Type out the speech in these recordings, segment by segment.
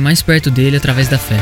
mais perto dele através da fé.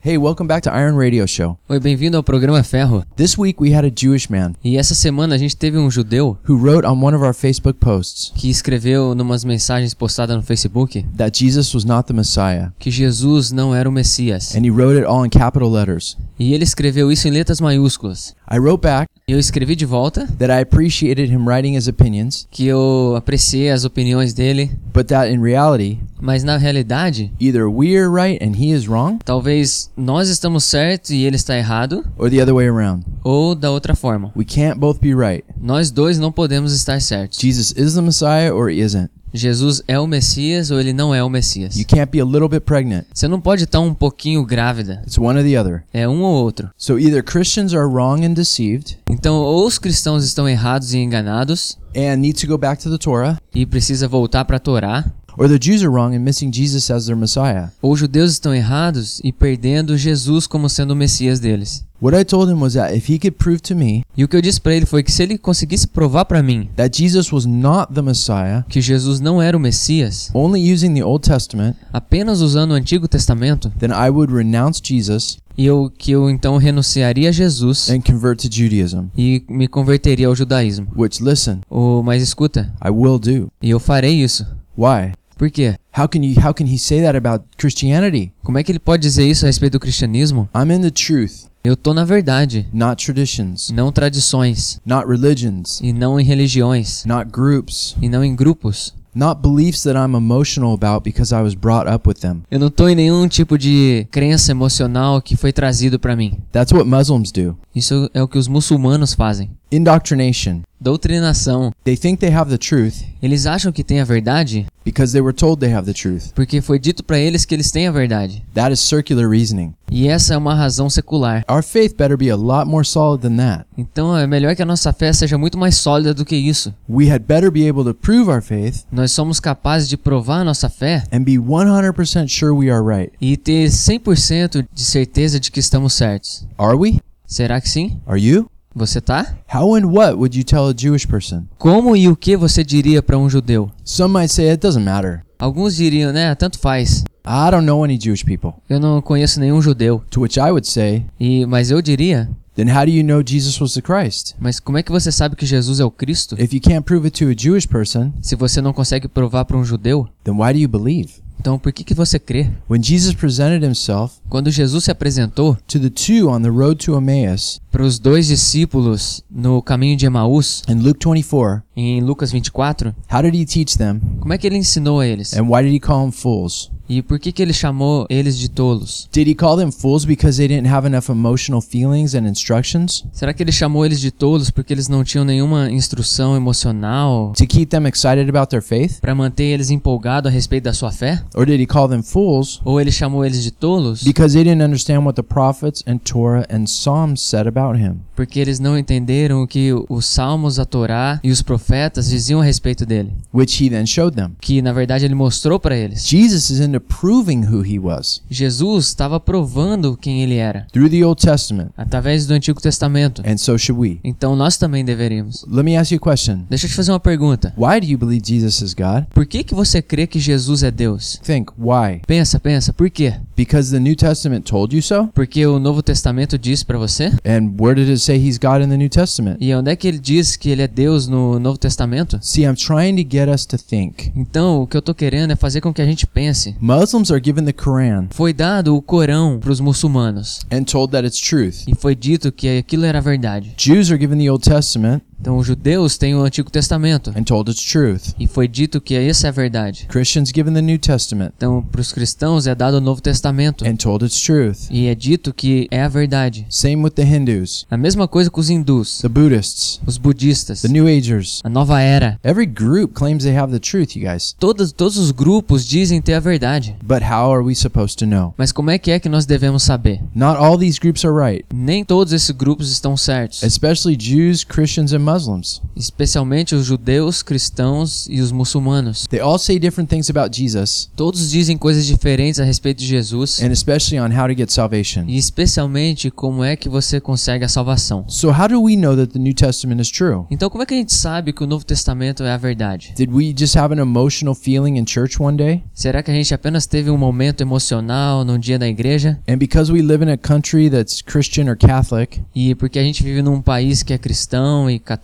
Hey, welcome back to Iron Radio Show. Oi, bem-vindo ao programa Ferro. This week we had a Jewish man E essa semana a gente teve um judeu who wrote on one of our Facebook posts que escreveu numas mensagens postadas no Facebook that Jesus was not the Messiah, que Jesus não era o Messias. and he wrote it all in capital letters. E ele escreveu isso em letras maiúsculas. I wrote back eu escrevi de volta that I appreciated him writing his opinions, que eu apreciei as opiniões dele, but that in reality, mas na realidade, either we are right and he is wrong, talvez nós estamos certos e ele está errado, or the other way around. ou da outra forma. We can't both be right. Nós dois não podemos estar certos. Jesus is the Messiah or he isn't. Jesus é o Messias ou ele não é o Messias. You can't be a little bit pregnant. Você não pode estar um pouquinho grávida. It's one or the other. É um ou outro. So either Christians are wrong and deceived Então, ou os cristãos estão errados e enganados and need to go back to the Torah, e precisa voltar para a Torá, or the Jews are wrong and missing Jesus as their Messiah. ou os judeus estão errados e perdendo Jesus como sendo o Messias deles. What I told him was that if he could prove to me E o que eu disse para ele foi que se ele conseguisse provar para mim that Jesus was not the Messiah, que Jesus não era o Messias, only using the Old Testament, apenas usando o Antigo Testamento, then I would renounce Jesus e eu que eu então renunciaria a Jesus and convert to Judaism. e me converteria ao judaísmo. Which, listen, O, mas escuta, I will do. e eu farei isso. Why? Por quê? How can you how can he say that about Christianity? Como é que ele pode dizer isso a respeito do cristianismo? I'm in the truth, Eu tô na verdade, not traditions, não tradições, not religions, e não em religiões, not groups, e não em grupos. not beliefs that I'm emotional about because I was brought up with them. Eu não tô em nenhum tipo de crença emocional que foi trazido para mim. That's what Muslims do. Isso é o que os muçulmanos fazem. Indoctrination. Doutrinação. They think they have the truth Eles acham que têm a verdade because they were told they have the truth. porque foi dito para eles que eles têm a verdade. That is circular reasoning. E essa é uma razão secular. Our faith better be a lot more solid than that. Então é melhor que a nossa fé seja muito mais sólida do que isso. We had better be able to prove our faith Nós somos capazes de provar a nossa fé and be 100% sure we are right. e ter 100% de certeza de que estamos certos. Are we? Será que sim? Are you? Você tá? How and what would you tell a Jewish person? Como e o que você diria para um judeu? Some might say it doesn't matter. Alguns diriam, né, tanto faz. I don't know any Jewish people. Eu não conheço nenhum judeu. To which I would say, E mas eu diria, then how do you know Jesus was the Christ? mas como é que você sabe que Jesus é o Cristo? If you can't prove it to a Jewish person, Se você não consegue provar para um judeu, then why do you believe? Então por que que você crê? When Jesus presented himself Quando Jesus se apresentou to the two on the road to Emmaus para os dois discípulos no caminho de Emaús, in Luke 24, em Lucas 24, how did he teach them como é que ele ensinou a eles? and why did he call them fools? E por que que ele chamou eles de tolos? Did he call them fools because they didn't have enough emotional feelings and instructions Será que ele chamou eles de tolos porque eles não tinham nenhuma instrução emocional to keep them excited about their faith? para manter eles empolgados a respeito da sua fé? Or did he call them fools Ou ele chamou eles de tolos because they didn't understand what the prophets and Torah and Psalms said about him? porque eles não entenderam o que os salmos, a Torá e os profetas diziam a respeito dele? Which he then showed them. Que na verdade ele mostrou para eles. Jesus is into proving who he was Jesus estava provando quem ele era through the Old Testament, através do Antigo Testamento. and so should we. Então nós também deveríamos. Let me ask you a question. Deixa eu te fazer uma pergunta. Why do you believe Jesus is God? Por que que você crê que Jesus é Deus? Think, why? Pensa, pensa, por quê? Because the New Testament told you so? Porque o Novo Testamento diz para você? And where did it say he's God in the New Testament? E onde é que ele diz que ele é Deus no Novo Testamento? See, I'm trying to get us to think. Então, o que eu tô querendo é fazer com que a gente pense. Muslims are given the Quran Foi dado o Corão para os muçulmanos and told that it's truth. e foi dito que aquilo era verdade. Jews are given the Old Testament Então os judeus têm o Antigo Testamento and told its truth. e foi dito que essa é a verdade. Christians given the New Testament Então para os cristãos é dado o Novo Testamento and told its truth. e é dito que é a verdade. Same with the Hindus, A mesma coisa com os hindus, the Buddhists, os budistas, the New Agers. a nova era. Every group claims they have the truth, you guys. Todos, todos os grupos dizem ter a verdade. But how are we supposed to know? Mas como é que é que nós devemos saber? Not all these groups are right, Nem todos esses grupos estão certos, especially Jews, Christians, and Muslims. especialmente os judeus, cristãos e os muçulmanos. They all say different things about Jesus, Todos dizem coisas diferentes a respeito de Jesus and especially on how to get salvation. e especialmente como é que você consegue a salvação. So, how do we know that the New Testament is true? Então, como é que a gente sabe que o Novo Testamento é a verdade? Did we just have an emotional feeling in church one day? Será que a gente apenas teve um momento emocional num dia da igreja? And because we live in a country that's Christian or Catholic, E porque a gente vive num país que é cristão e católico,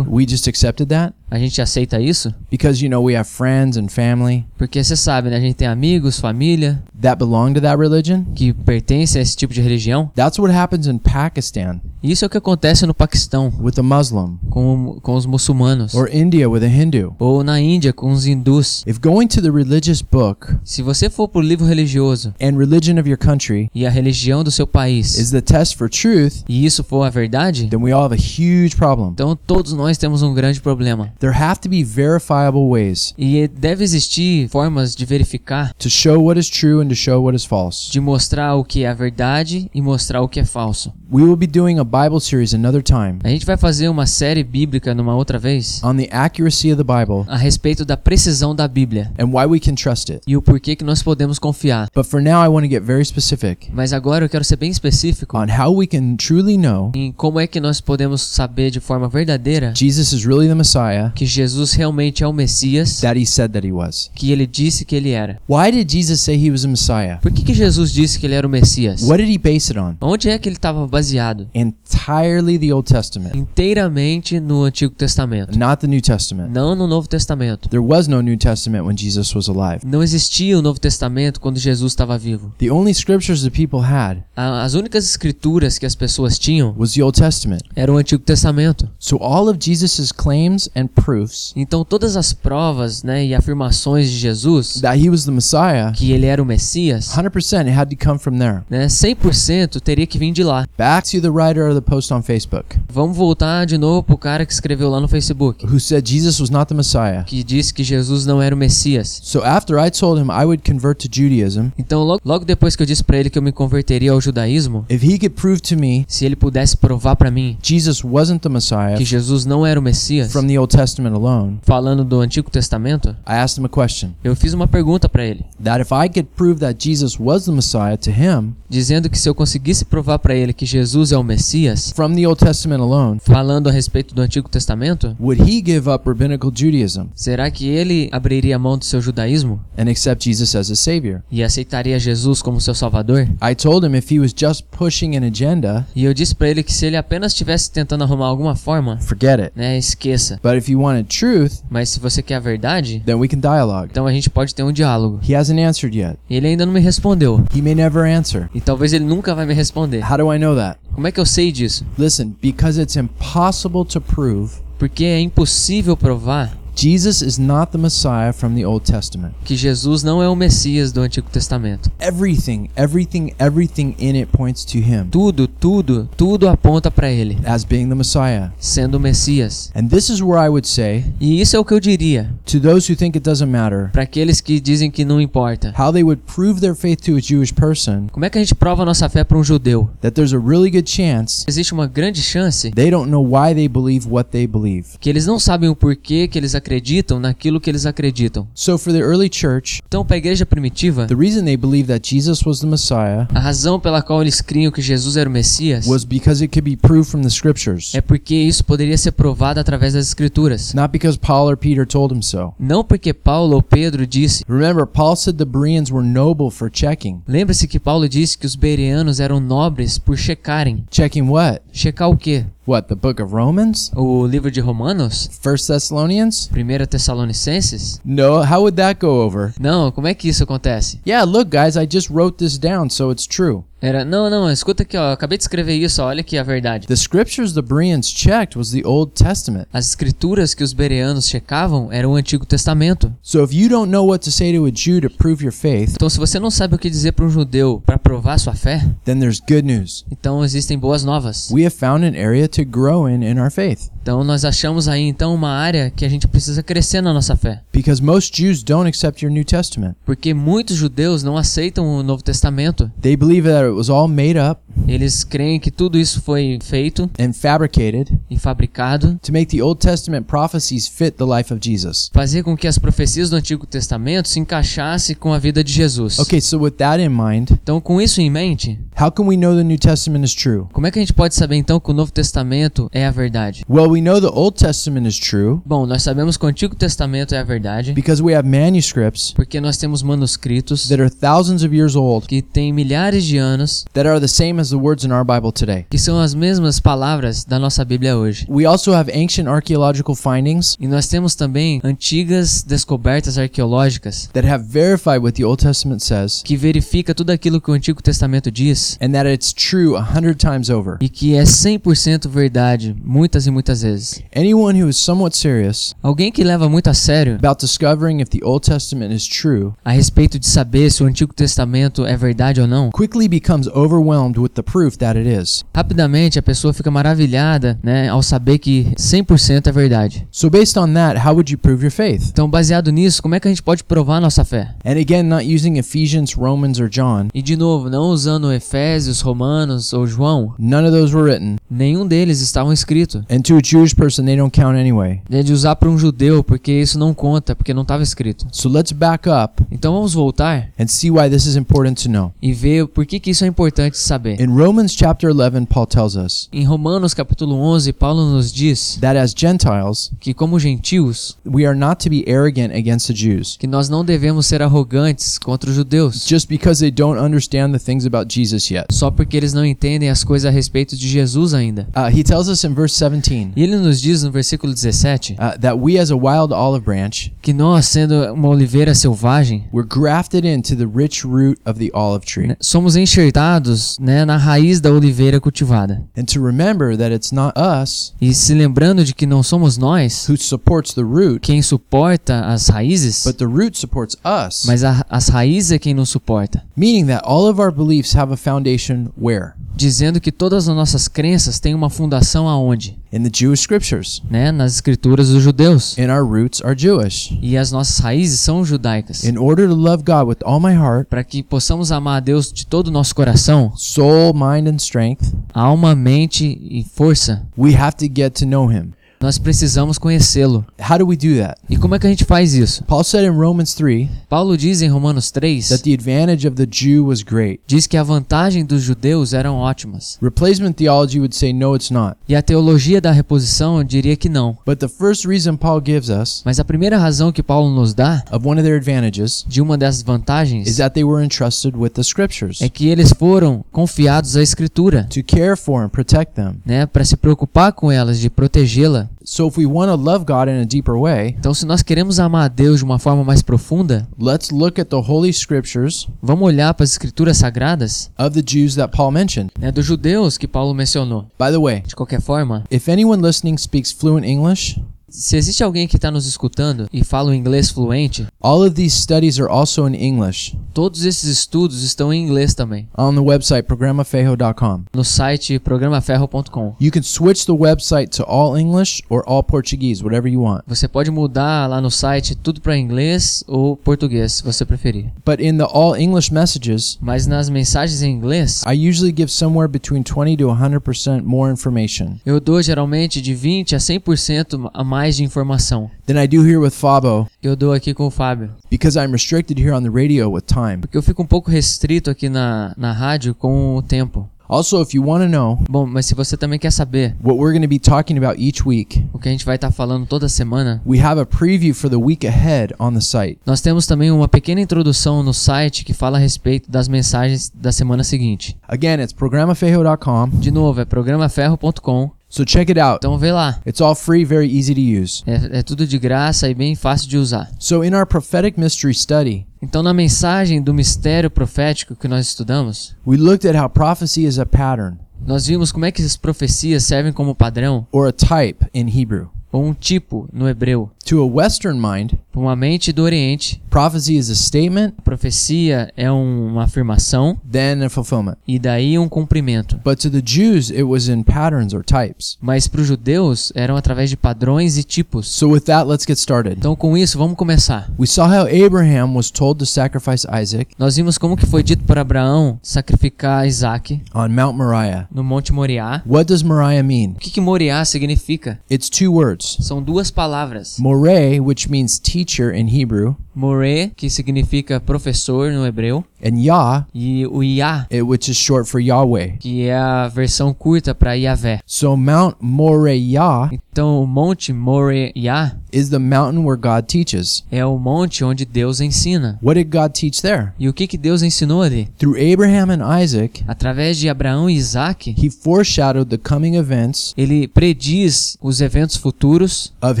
we just accepted that? A gente aceita isso? Because, you know, we have friends and family Porque você sabe, né? A gente tem amigos, família that belong to that religion? que pertencem a esse tipo de religião. That's what happens in Pakistan E isso é o que acontece no Paquistão with a Muslim, com, com os muçulmanos. or India with a Hindu. Ou na Índia com os hindus. If going to the religious book Se você for pro livro religioso and religion of your country e a religião do seu país is the test for truth, e isso for a verdade, then we all have a huge problem. então todos nós temos um grande problema. There have to be verifiable ways E deve existir formas de verificar, to show what is true and to show what is false. de mostrar o que é a verdade e mostrar o que é falso. We will be doing a Bible series another time A gente vai fazer uma série bíblica numa outra vez on the accuracy of the Bible a respeito da precisão da Bíblia and why we can trust it. e o porquê que nós podemos confiar. But for now, I want to get very specific Mas agora eu quero ser bem específico on how we can truly know em como é que nós podemos saber de forma verdadeira Jesus is really the Messiah que Jesus realmente é o Messias that he said that he was. que ele disse que ele era. Why did Jesus say he was a Messiah? Por que, que Jesus disse que ele era o Messias? What did he base it on? Onde é que ele estava baseado? Entirely the Old Testament, Inteiramente no Antigo Testamento, not the New Testament. não no Novo Testamento. There was no New Testament when Jesus was alive. Não existia o Novo Testamento quando Jesus estava vivo. The only scriptures that people had As únicas escrituras que as pessoas tinham was the Old Testament. era o Antigo Testamento. So all of Jesus' claims and proofs Então todas as provas, né, e afirmações de Jesus that he was the Messiah, que ele era o Messias, 100% it had to come from there. né, 100% teria que vir de lá. Back to the writer of the post on Facebook Vamos voltar de novo pro cara que escreveu lá no Facebook, who said Jesus was not the Messiah. que disse que Jesus não era o Messias. So after I told him I would convert to Judaism, Então logo, logo depois que eu disse pra ele que eu me converteria ao judaísmo, if he could prove to me se ele pudesse provar pra mim Jesus wasn't the Messiah que Jesus não era o Messias, from the Old Testament alone, falando do Antigo Testamento, I asked him a question. eu fiz uma pergunta pra ele, That if I could prove that Jesus was the Messiah to him dizendo que se eu conseguisse provar pra ele que Jesus é o Messias, from the Old Testament alone, falando a respeito do Antigo Testamento, would he give up rabbinical Judaism será que ele abriria mão do seu judaísmo and accept Jesus as a Savior? e aceitaria Jesus como seu salvador? I told him if he was just pushing an agenda, E eu disse pra ele que se ele apenas estivesse tentando arrumar alguma forma, forget it. né, esqueça. But if you wanted truth, Mas se você quer a verdade, then we can dialogue. então a gente pode ter um diálogo. He hasn't answered yet. E ele ainda não me respondeu. He may never answer. E talvez ele nunca vai me responder. How do I know that? Como é que eu sei disso? Listen, because it's impossible to prove Porque é impossível provar Jesus is not the Messiah from the Old Testament. que Jesus não é o Messias do Antigo Testamento. Everything, everything, everything in it points to him Tudo, tudo, tudo aponta pra ele, as being the Messiah. sendo o Messias. And this is where I would say E isso é o que eu diria to those who think it doesn't matter para aqueles que dizem que não importa. how they would prove their faith to a Jewish person Como é que a gente prova a nossa fé para um judeu? that there's a really good chance Existe uma grande chance they don't know why they believe what they believe. que eles não sabem o porquê que eles acreditam naquilo que eles acreditam. So for the early church, Então, para a igreja primitiva, the reason they believed that Jesus was the Messiah a razão pela qual eles criam que Jesus era o Messias was because it could be proved from the scriptures, é porque isso poderia ser provado através das escrituras. not because Paul or Peter told him so. Não porque Paulo ou Pedro disse. Remember, Paul said the Bereans were noble for checking. Lembre-se que Paulo disse que os bereanos eram nobres por checarem. Checking what? Checar o quê? What, the book of Romans? O livro de Romanos? First Thessalonians? 1 Tessalonicenses? No, how would that go over? Não, como é que isso acontece? Yeah, look, guys, I just wrote this down, so it's true. Era, não, não, escuta aqui, ó, acabei de escrever isso, ó, olha aqui a verdade. The scriptures the Bereans checked was the Old Testament. As escrituras que os bereanos checavam eram o Antigo Testamento. So if you don't know what to say to a Jew to prove your faith, Então, se você não sabe o que dizer para um judeu para provar sua fé, then there's good news. então existem boas novas. We have found an area to grow in in our faith. Então, nós achamos aí então uma área que a gente precisa crescer na nossa fé, Because most Jews don't accept your New Testament. porque muitos judeus não aceitam o Novo Testamento. They believe that it was all made up Eles creem que tudo isso foi feito and fabricated e fabricado to make the Old Testament prophecies fit the life of Jesus. fazer com que as profecias do Antigo Testamento se encaixassem com a vida de Jesus. Okay, so with that in mind, Então, com isso em mente, how can we know the New Testament is true? como é que a gente pode saber então que o Novo Testamento é a verdade? Well, we know the Old Testament is true Bom, nós sabemos que o Antigo Testamento é a verdade, because we have manuscripts porque nós temos manuscritos that are thousands of years old que têm milhares de anos, that are the same as the words in our Bible today. que são as mesmas palavras da nossa Bíblia hoje. We also have ancient archaeological findings E nós temos também antigas descobertas arqueológicas that have verified what the Old Testament says que verifica tudo aquilo que o Antigo Testamento diz and that it's true a hundred times over. e que é 100% verdade, muitas e muitas vezes. Anyone who is somewhat serious Alguém que leva muito a sério about discovering if the Old Testament is true a respeito de saber se o Antigo Testamento é verdade ou não, quickly becomes overwhelmed with the proof that it is. rapidamente a pessoa fica maravilhada, né, ao saber que 100% é verdade. So based on that, how would you prove your faith? Então, baseado nisso, como é que a gente pode provar nossa fé? And again, not using Ephesians, Romans, or John. E de novo, não usando Efésios, Romanos ou João, None of those were written. nenhum deles estavam escrito. And to Jewish person, they don't count anyway. É de usar para um judeu, porque isso não conta, porque não estava escrito. So let's back up Então vamos voltar and see why this is important to know. e ver por que, que isso é importante saber. In Romans chapter 11, Paul tells us Em Romanos capítulo 11, Paulo nos diz that as Gentiles, que como gentios, we are not to be arrogant against the Jews que nós não devemos ser arrogantes contra os judeus, just because they don't understand the things about Jesus yet. só porque eles não entendem as coisas a respeito de Jesus ainda. Uh, he tells us in verse 17 E ele nos diz no versículo 17 uh, that we, as a wild olive branch, que nós, sendo uma oliveira selvagem, we're grafted into the rich root of the olive tree. né, somos enxertados né, na raiz da oliveira cultivada. And to remember that it's not us E se lembrando de que não somos nós who supports the root, quem suporta as raízes, but the root supports us. mas a- as raízes é quem nos suporta. Meaning that all of our beliefs have a foundation where? Dizendo que todas as nossas crenças têm uma fundação aonde? In the Jewish scriptures. Né? Nas escrituras dos judeus. And our roots are Jewish. E as nossas raízes são judaicas. In order to love God with all my heart, Para que possamos amar a Deus de todo o nosso coração, soul, mind, and strength, alma, mente e força, we have to get to know Him. Nós precisamos conhecê-lo. How do we do that? E como é que a gente faz isso? Paul said in Romans 3 Paulo diz em Romanos 3 that the advantage of the Jew was great. diz que a vantagem dos judeus eram ótimas. Replacement theology would say no, it's not. E a teologia da reposição diria que não. But the first reason Paul gives us Mas a primeira razão que Paulo nos dá of one of their advantages de uma dessas is vantagens that they were entrusted with the scriptures é que eles foram confiados à escritura, to care for and protect them. né, para se preocupar com elas, de protegê-la. So if we want to love God in a deeper way, Então, se nós queremos amar a Deus de uma forma mais profunda, let's look at the holy scriptures vamos olhar para as escrituras sagradas of the Jews that Paul mentioned. né, dos judeus que Paulo mencionou. By the way, De qualquer forma, if anyone listening speaks fluent English, se existe alguém que está nos escutando e fala o inglês fluente, all of these studies are also in English todos esses estudos estão em inglês também, on the website programafejo.com. no site programaferro.com. You can switch the website to all English or all Portuguese, whatever you want. Você pode mudar lá no site tudo para inglês ou português, se você preferir. But in the all English messages, Mas nas mensagens em inglês, I usually give somewhere between 20 to 100% more information eu dou geralmente de 20 a 100% a mais de informação than I do here with Fabo eu dou aqui com o Fábio. because I'm restricted here on the radio with time. Porque eu fico um pouco restrito aqui na, na rádio com o tempo. Also, if you want to know Bom, mas se você também quer saber what we're going to be talking about each week, o que a gente vai estar falando toda semana, we have a preview for the week ahead on the site. nós temos também uma pequena introdução no site que fala a respeito das mensagens da semana seguinte. Again, it's programafejo.com De novo, é programaferro.com So check it out. Então vê lá. It's all free, very easy to use. É, é tudo de graça e bem fácil de usar. So in our prophetic mystery study, Então, na mensagem do mistério profético que nós estudamos, we looked at how prophecy is a pattern nós vimos como é que as profecias servem como padrão or a type in Hebrew. Ou um tipo no hebreu. To a Western mind, Para uma mente do Oriente, prophecy is a statement, a profecia é um- uma afirmação then a fulfillment. e daí um cumprimento. But to the Jews, it was in patterns or types. Mas para os judeus eram através de padrões e tipos. So with that, let's get started. Então, com isso, vamos começar. We saw how Abraham was told to sacrifice Isaac Nós vimos como que foi dito para Abraão sacrificar Isaac on Mount Moriah. no Monte Moriá. What does Moriah mean? O que, que Moriá significa? It's two words. São duas palavras. Moreh, which means teacher in Hebrew, Moré, que significa professor no hebreu, and Yah, e o Yah, eh, which is short for Yahweh. que é a versão curta para Yahvé. So Mount Moriah Então, o Monte Moriá is the mountain where God teaches. é o monte onde Deus ensina. What did God teach there? E o que, que Deus ensinou ali? Through Abraham and Isaac, Através de Abraão e Isaac, he foreshadowed the coming events ele prediz os eventos futuros of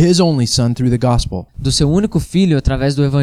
his only son through the gospel. do seu único filho através do Evangelho.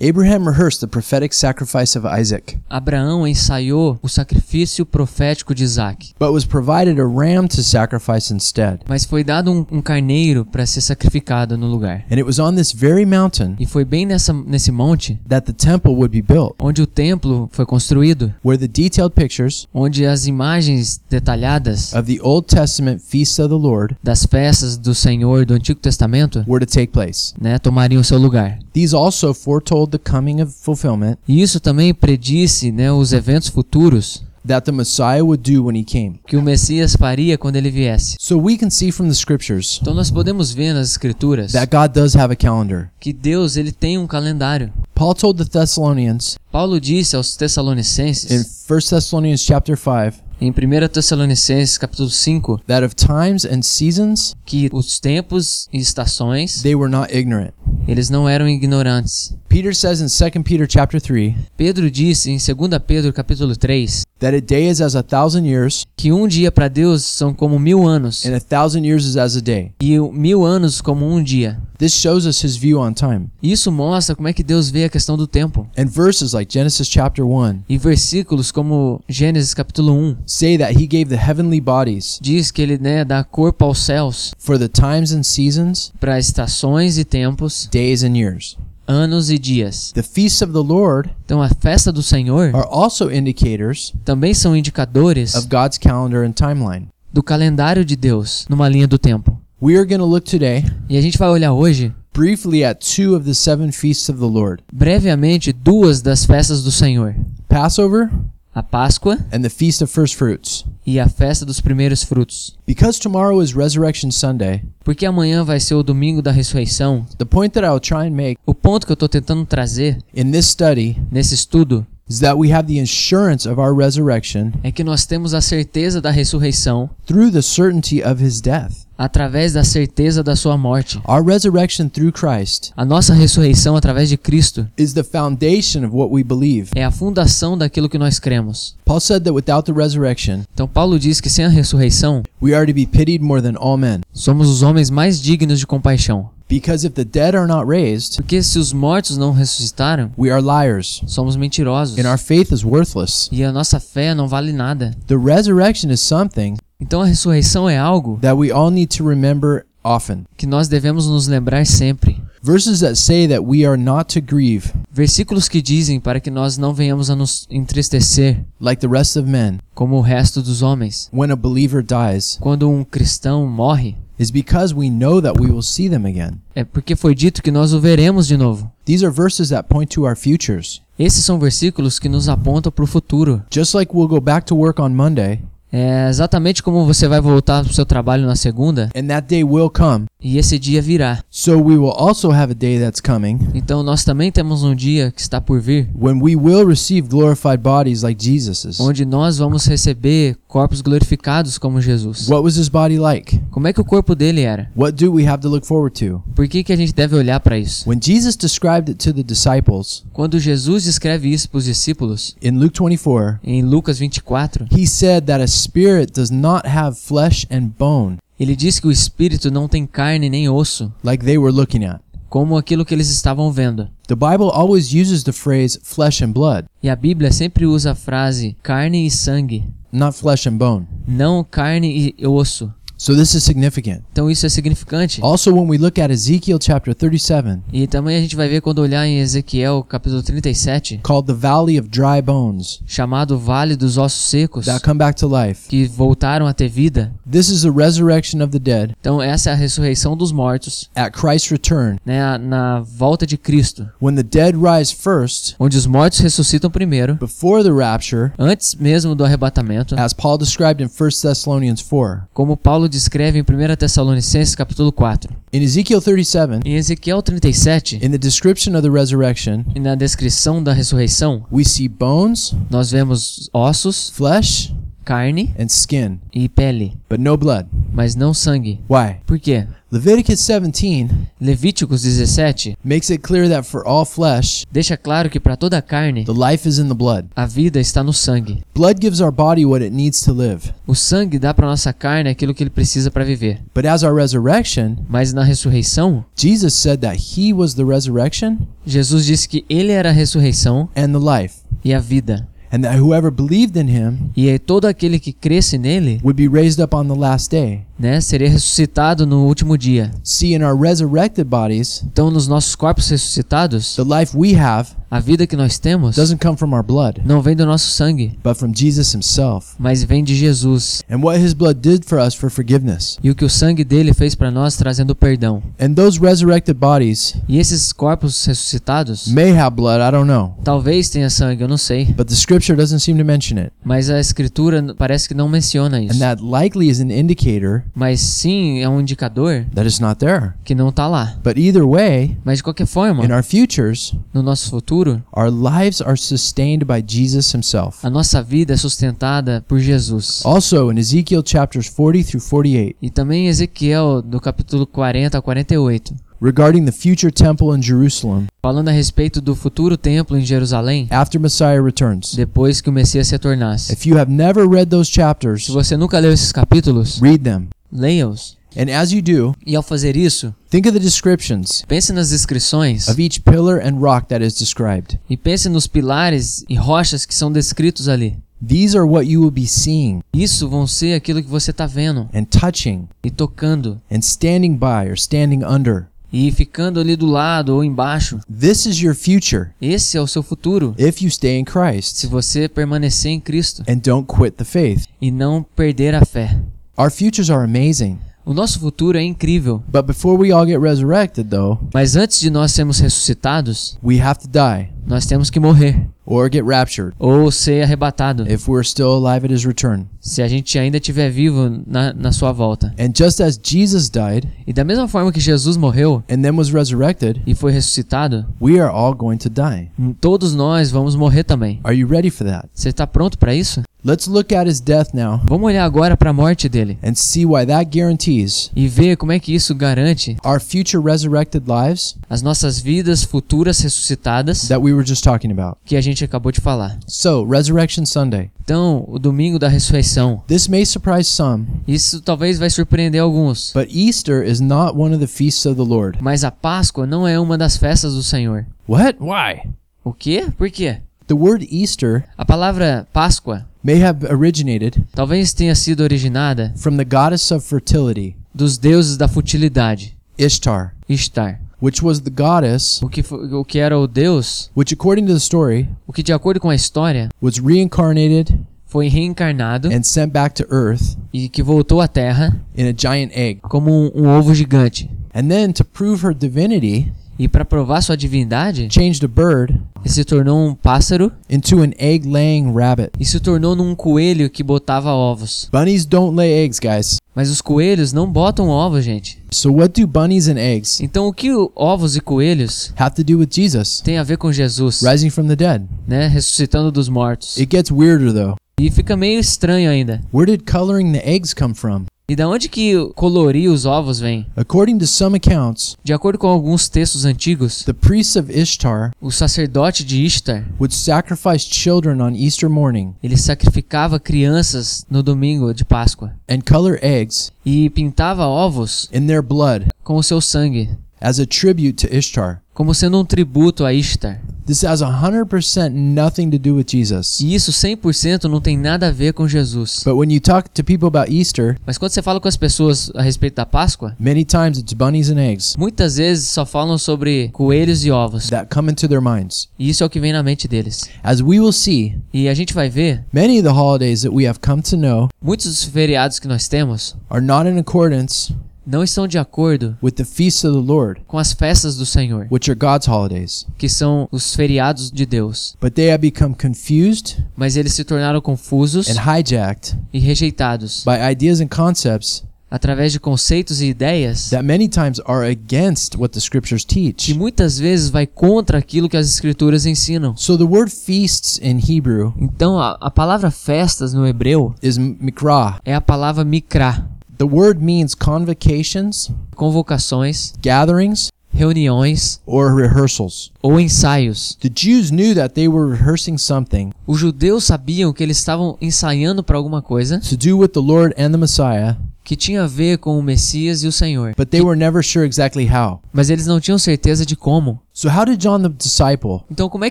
Abraham rehearsed the prophetic sacrifice of Isaac, Abraão ensaiou o sacrifício profético de Isaac, but was provided a ram to sacrifice instead. mas foi dado um, um carneiro para ser sacrificado no lugar. And it was on this very mountain E foi bem nessa, nesse monte that the temple would be built, onde o templo foi construído, where the detailed pictures onde as imagens detalhadas of the Old Testament feasts of the Lord das festas do Senhor do Antigo Testamento were to take place. né, tomariam seu lugar. These also foretold the coming of fulfillment E isso também predisse né, os eventos futuros that the Messiah would do when he came. que o Messias faria quando ele viesse. So we can see from the scriptures Então nós podemos ver nas escrituras that God does have a calendar. que Deus ele tem um calendário. Paul told the Thessalonians Paulo disse aos in Tessalonicenses 1 Thessalonians chapter 5 em 1 Tessalonicenses capítulo 5 that of times and seasons que os tempos e estações they were not ignorant. eles não eram ignorantes. Peter says in 2 Peter chapter 3 Pedro disse em 2 Pedro capítulo 3 that a day is as a thousand years que um dia para Deus são como mil anos and a thousand years is as a day. e mil anos como um dia. This shows us his view on time. Isso mostra como é que Deus vê a questão do tempo. And verses like Genesis chapter 1 E versículos como Gênesis capítulo 1 say that he gave the heavenly bodies diz que ele né, dá corpo aos céus for the times and seasons, para estações e tempos, days and years. anos e dias. The feasts of the Lord Então a festa do Senhor are also indicators também são indicadores of God's calendar and timeline. do calendário de Deus numa linha do tempo. We are going to look today E a gente vai olhar hoje briefly at two of the seven feasts of the Lord brevemente duas das festas do Senhor: Passover a Páscoa and the Feast of First Fruits. e a festa dos primeiros frutos. Because tomorrow is Resurrection Sunday, Porque amanhã vai ser o domingo da ressurreição. the point that I'll try and make O ponto que eu estou tentando trazer in this study nesse estudo is that we have the assurance of our resurrection é que nós temos a certeza da ressurreição through the certainty of his death. Através da certeza da sua morte. Our resurrection through Christ A nossa ressurreição através de Cristo is the foundation of what we believe. é a fundação daquilo que nós cremos. Paul said that without the resurrection, Então Paulo diz que sem a ressurreição we are to be pitied more than all men. somos os homens mais dignos de compaixão. Because if the dead are not raised, Porque se os mortos não ressuscitaram, we are liars, somos mentirosos. and our faith is worthless. E a nossa fé não vale nada. The resurrection is something Então a ressurreição é algo that we all need to remember often. que nós devemos nos lembrar sempre. Verses that say that we are not to grieve Versículos que dizem para que nós não venhamos a nos entristecer like the rest of men como o resto dos homens. when a believer dies Quando um cristão morre, is because we know that we will see them again. é porque foi dito que nós o veremos de novo. These are verses that point to our futures. Esses são versículos que nos apontam para o futuro. Just like we'll go back to work on Monday, É exatamente como você vai voltar para o seu trabalho na segunda, and that day will come. e esse dia virá. So we will also have a day that's coming Então nós também temos um dia que está por vir, when we will receive glorified bodies like Jesus's. onde nós vamos receber corpos glorificados como Jesus. What was his body like? Como é que o corpo dele era? What do we have to look forward to? Por que, que a gente deve olhar para isso? When Jesus described it to the disciples Quando Jesus descreve isso para os discípulos, in Luke 24, em Lucas 24, he said that a spirit does not have flesh and bone, Ele diz que o espírito não tem carne nem osso, like they were looking at. como aquilo que eles estavam vendo. The Bible always uses the phrase flesh and blood, E a Bíblia sempre usa a frase carne e sangue, not flesh and bone. não carne e osso. So this is significant. Então isso é significante. Also, when we look at Ezekiel chapter 37, E também a gente vai ver quando olhar em Ezequiel capítulo 37, called the Valley of Dry Bones chamado Vale dos Ossos Secos, that come back to life, que voltaram a ter vida. this is the resurrection of the dead Então essa é a ressurreição dos mortos, at Christ's return, né, na volta de Cristo, when the dead rise first, onde os mortos ressuscitam primeiro, before the rapture, antes mesmo do arrebatamento, as Paul described in 1 Thessalonians 4. como Paulo descreve em 1 Tessalonicenses capítulo 4. In Ezekiel 37, Em Ezequiel 37, in the description of the resurrection, e na descrição da ressurreição, we see bones, nós vemos ossos, flesh, carne and skin, e pele, but no blood. mas não sangue. Why? Por quê? Leviticus 17 Levíticos 17 makes it clear that for all flesh, deixa claro que para toda a carne, the life is in the blood. a vida está no sangue. Blood gives our body what it needs to live. O sangue dá para nossa carne aquilo que ele precisa para viver. But as our resurrection, Mas na ressurreição, Jesus said that he was the resurrection Jesus disse que ele era a ressurreição and the life, e a vida. And that whoever believed in him E todo aquele que cresce nele, would be raised up on the last day. Né, seria ressuscitado no último dia. See, in our resurrected bodies, Então nos nossos corpos ressuscitados, the life we have a vida que nós temos doesn't come from our blood, não vem do nosso sangue, but from Jesus himself, mas vem de Jesus. and what his blood did for us for forgiveness. E o que o sangue dele fez para nós trazendo perdão. And those resurrected bodies E esses corpos ressuscitados, may have blood, I don't know, talvez tenha sangue, eu não sei, but the scripture doesn't seem to mention it. mas a escritura parece que não menciona And isso. that likely is an indicator Mas sim, é um indicador that it's not there. que não tá lá. But either way, Mas de qualquer forma, in our futures, no nosso futuro, our lives are sustained by Jesus himself. a nossa vida é sustentada por Jesus. Also, in Ezekiel chapters 40 through 48, E também em Ezequiel, do capítulo 40 a 48, regarding the future temple in Jerusalem falando a respeito do futuro templo em Jerusalém, after Messiah returns. depois que o Messias se retornasse. If you have never read those chapters, Se você nunca leu esses capítulos, read them. leia-os. And as you do, E ao fazer isso, think of the descriptions pense nas descrições of each pillar and rock that is described. e pense nos pilares e rochas que são descritos ali. These are what you will be seeing Isso vão ser aquilo que você está vendo and touching e tocando and standing by or standing under. E ficando ali do lado ou embaixo. This is your future Esse é o seu futuro if you stay in se Christ você permanecer em Cristo and don't quit the faith. e não perder a fé. Our futures are amazing. O nosso futuro é incrível, But before we all get resurrected, though, mas antes de nós sermos ressuscitados, we have to die nós temos que morrer or get raptured ou ser arrebatado, if we're still alive at his return. se a gente ainda estiver vivo na, na sua volta. And just as Jesus died E da mesma forma que Jesus morreu and then was resurrected, e foi ressuscitado, we are all going to die. todos nós vamos morrer também. Are you ready for that? Você está pronto para isso? Let's look at his death now Vamos olhar agora para a morte dele and see why that guarantees e ver como é que isso garante our future resurrected lives as nossas vidas futuras ressuscitadas that we were just talking about. que a gente acabou de falar. So, Resurrection Sunday. Então, o domingo da ressurreição. This may surprise some, Isso talvez vai surpreender alguns. but Easter is not one of the feasts of the Lord. Mas a Páscoa não é uma das festas do Senhor. What? Why? O quê? Por quê? The word Easter A palavra Páscoa may have originated talvez tenha sido originada from the goddess of fertility, dos deuses da futilidade, Ishtar, Ishtar. Which was the goddess O que, fo- o que era o deus, which, according to the story, o que de acordo com a história, was reincarnated foi reencarnado and sent back to Earth e que voltou à Terra in a giant egg. como um, um ovo gigante. And then, to prove her divinity, E para provar sua divindade, changed a bird ele se tornou um pássaro into an egg laying rabbit. e se tornou num coelho que botava ovos. Bunnies don't lay eggs, guys. Mas os coelhos não botam ovos, gente. So, what do bunnies and eggs Então o que ovos e coelhos have to do with Jesus tem a ver com Jesus, rising from the dead? né, ressuscitando dos mortos? It gets weirder though. E fica meio estranho ainda. Where did coloring the eggs come from? E da onde que colorir os ovos vem? According to some accounts, De acordo com alguns textos antigos, the priests of Ishtar o sacerdote de Ishtar, would sacrifice children on Easter morning ele sacrificava crianças no domingo de Páscoa and color eggs e pintava ovos in their blood com o seu sangue, as a tribute to Ishtar. como sendo um tributo a Ishtar. This has 100% nothing to do with Jesus. E isso 100% não tem nada a ver com Jesus. But when you talk to people about Easter, Mas quando você fala com as pessoas a respeito da Páscoa, many times it's bunnies and eggs muitas vezes só falam sobre coelhos e ovos. that come into their minds. E isso é o que vem na mente deles. As we will see, E a gente vai ver, many of the holidays that we have come to know muitos dos feriados que nós temos are not in accordance não estão de acordo with the feasts of the Lord, com as festas do Senhor, which are God's holidays. que são os feriados de Deus. But they have become confused Mas eles se tornaram confusos and hijacked e rejeitados by ideas and concepts através de conceitos e ideias that many times are against what the scriptures que teach. muitas vezes vai contra aquilo que as escrituras ensinam. So the word feasts in Hebrew Então, a, a palavra festas no hebreu is mikra. é a palavra mikra, The word means convocations, convocações, gatherings, reuniões or rehearsals. ou ensaios. The Jews knew that they were rehearsing something Os judeus sabiam que eles estavam ensaiando para alguma coisa to do with the Lord and the Messiah, que tinha a ver com o Messias e o Senhor, but they were never sure exactly how. mas eles não tinham certeza de como. So, how did John the disciple Então, como é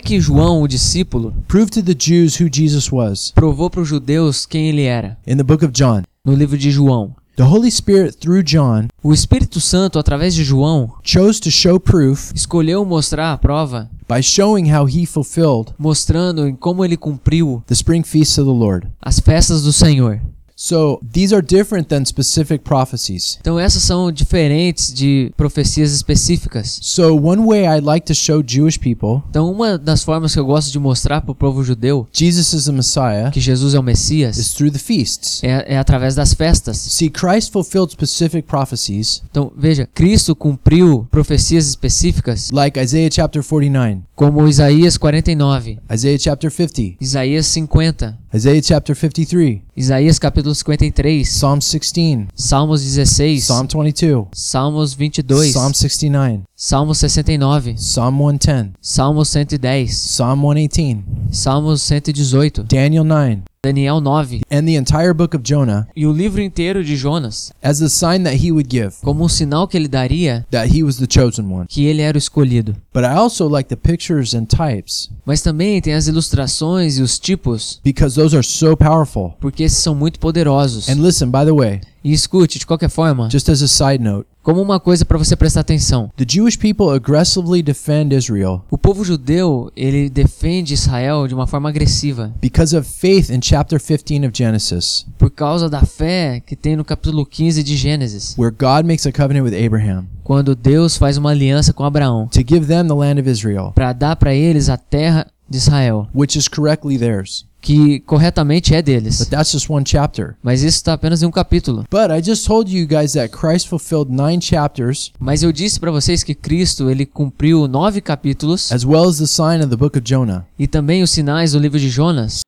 que João, o discípulo, prove to the Jews who Jesus was? provou para os judeus quem ele era? In the book of John, No livro de João. The Holy Spirit, through John, O Espírito Santo, através de João, chose to show proof escolheu mostrar a prova, by showing how he fulfilled mostrando em como ele cumpriu the spring feasts of the Lord. as festas do Senhor. So, these are different than specific prophecies. Então essas são diferentes de profecias específicas. So, one way I'd like to show Jewish people Então uma das formas que eu gosto de mostrar para o povo judeu Jesus is the Messiah que Jesus é o is Messias through the feasts. é, é através das festas. See, Christ fulfilled specific prophecies Então veja, Cristo cumpriu profecias específicas like Isaiah chapter 49, como Isaías 49, Isaiah chapter 50, Isaías 50, Isaiah chapter 53, Isaías capítulo 53, Psalm 16, Salmos 16, Psalm 22, Salmos 22, Psalm 69, Salmos 69, Psalm 110, Salmos 110, Psalm 118, Salmos 118, Daniel 9, Daniel 9 and the entire book of Jonah e o livro inteiro de Jonas, as the sign that he would give como um sinal que ele daria that he was the chosen one. que ele era o escolhido. But I also like the pictures and types Mas também tem as ilustrações e os tipos, because those are so powerful. porque esses são muito poderosos. And listen, by the way, E escute, de qualquer forma, just as a side note, como uma coisa para você prestar atenção. the Jewish people aggressively defend Israel O povo judeu, ele defende Israel de uma forma agressiva, because of faith in chapter 15 of Genesis, por causa da fé que tem no capítulo 15 de Gênesis, where God makes a covenant with Abraham quando Deus faz uma aliança com Abraão to give them the land of Israel, para dar para eles a terra de Israel, which is correctly theirs. Que corretamente é deles. But that's just one chapter. Mas isso está apenas em um capítulo. But I just told you guys that Christ fulfilled nine chapters Mas eu disse para vocês que Cristo ele cumpriu nove capítulos as well as the sign of the book of Jonah. e também os sinais do livro de Jonas.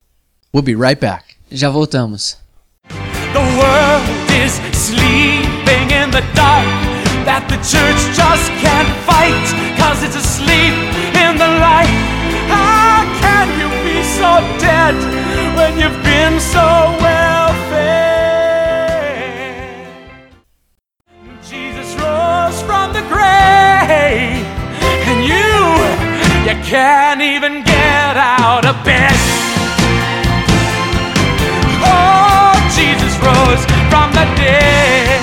We'll be right back. Já voltamos. The world is sleeping in the dark that the church just can't fight cause it's asleep in the light. How can you be so dead when you've been so well fed? Jesus rose from the grave and you you can't even get out of bed. Oh, Jesus rose from the dead.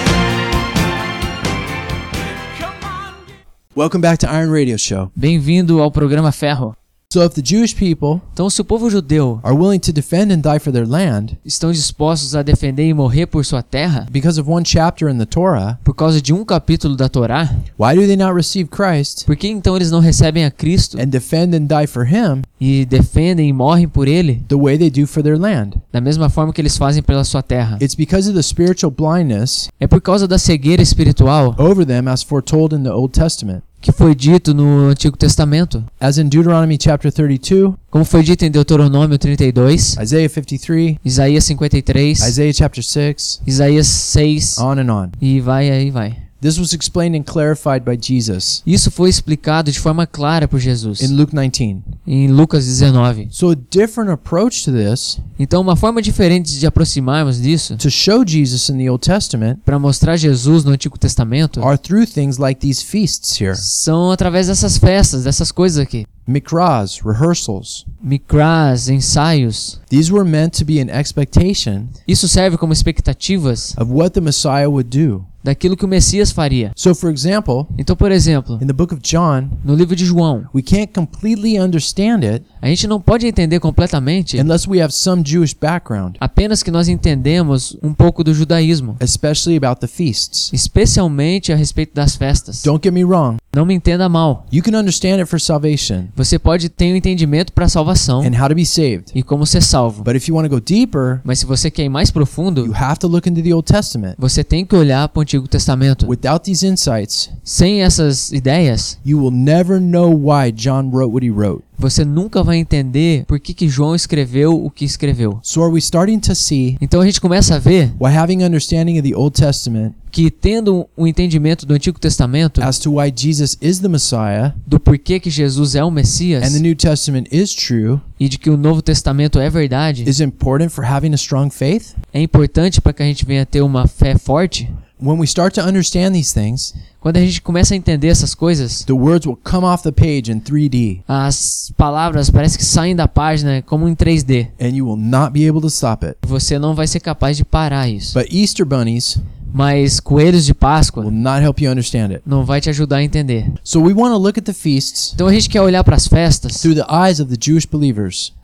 Welcome back to Iron Radio Show. Bem-vindo ao programa Ferro. So if the Jewish people Então, se o povo judeu are willing to defend and die for their land estão dispostos a defender e morrer por sua terra because of one chapter in the Torah, por causa de um capítulo da Torá, why do they not receive Christ por que então eles não recebem a Cristo and defend and die for him e defendem e morrem por ele the way they do for their land? da mesma forma que eles fazem pela sua terra? It's because of the spiritual blindness É por causa da cegueira espiritual over them as foretold in the Old Testament. Que foi dito no Antigo Testamento. As in Deuteronomy chapter 32, Como foi dito em Deuteronômio 32, Isaiah 53, Isaías 53, Isaiah chapter 6, Isaías 6 on and on. e vai aí vai. This was explained and clarified by Jesus Isso foi explicado de forma clara por Jesus in Luke 19. em Lucas 19. So, a different approach to this, Então, uma forma diferente de aproximarmos disso to show Jesus in the Old Testament, para mostrar Jesus no Antigo Testamento are through things like these feasts here são através dessas festas, dessas coisas aqui. mikras, rehearsals. Mikras, ensaios. These were meant to be an expectation Isso serve como expectativas of what the Messiah would do. Daquilo que o Messias faria. So, for example, Então, por exemplo, in the book of John, no livro de João, we can't completely understand it a gente não pode entender completamente unless we have some Jewish background, apenas que nós entendemos um pouco do judaísmo, especially about the feasts. especialmente a respeito das festas. Don't get me wrong, Não me entenda mal. you can understand it for salvation Você pode ter um entendimento para a salvação and how to be saved. e como ser salvo. But if you want to go deeper, Mas se você quer ir mais you profundo, have to look into the Old Testament. você tem que olhar para o Antigo Testamento. Without these insights, Sem essas ideias, you will never know why John wrote what he wrote. você nunca vai entender por que, que João escreveu o que escreveu. So, are we starting to see Então a gente começa a ver why having understanding of the Old Testament que tendo um entendimento do Antigo Testamento as to why Jesus is the Messiah do porquê que Jesus é o Messias and the New Testament is true e de que o Novo Testamento é verdade is important for having a strong faith? é importante para que a gente venha ter uma fé forte. When we start to understand these things, Quando a gente começa a entender essas coisas, the words will come off the page in 3D as palavras parecem que saem da página como em 3D. and you will not be able to stop it. Você não vai ser capaz de parar isso. But Easter bunnies Mas coelhos de will Páscoa not help you understand it. não vai te ajudar a entender. So we want to look at the feasts Então a gente quer olhar para as festas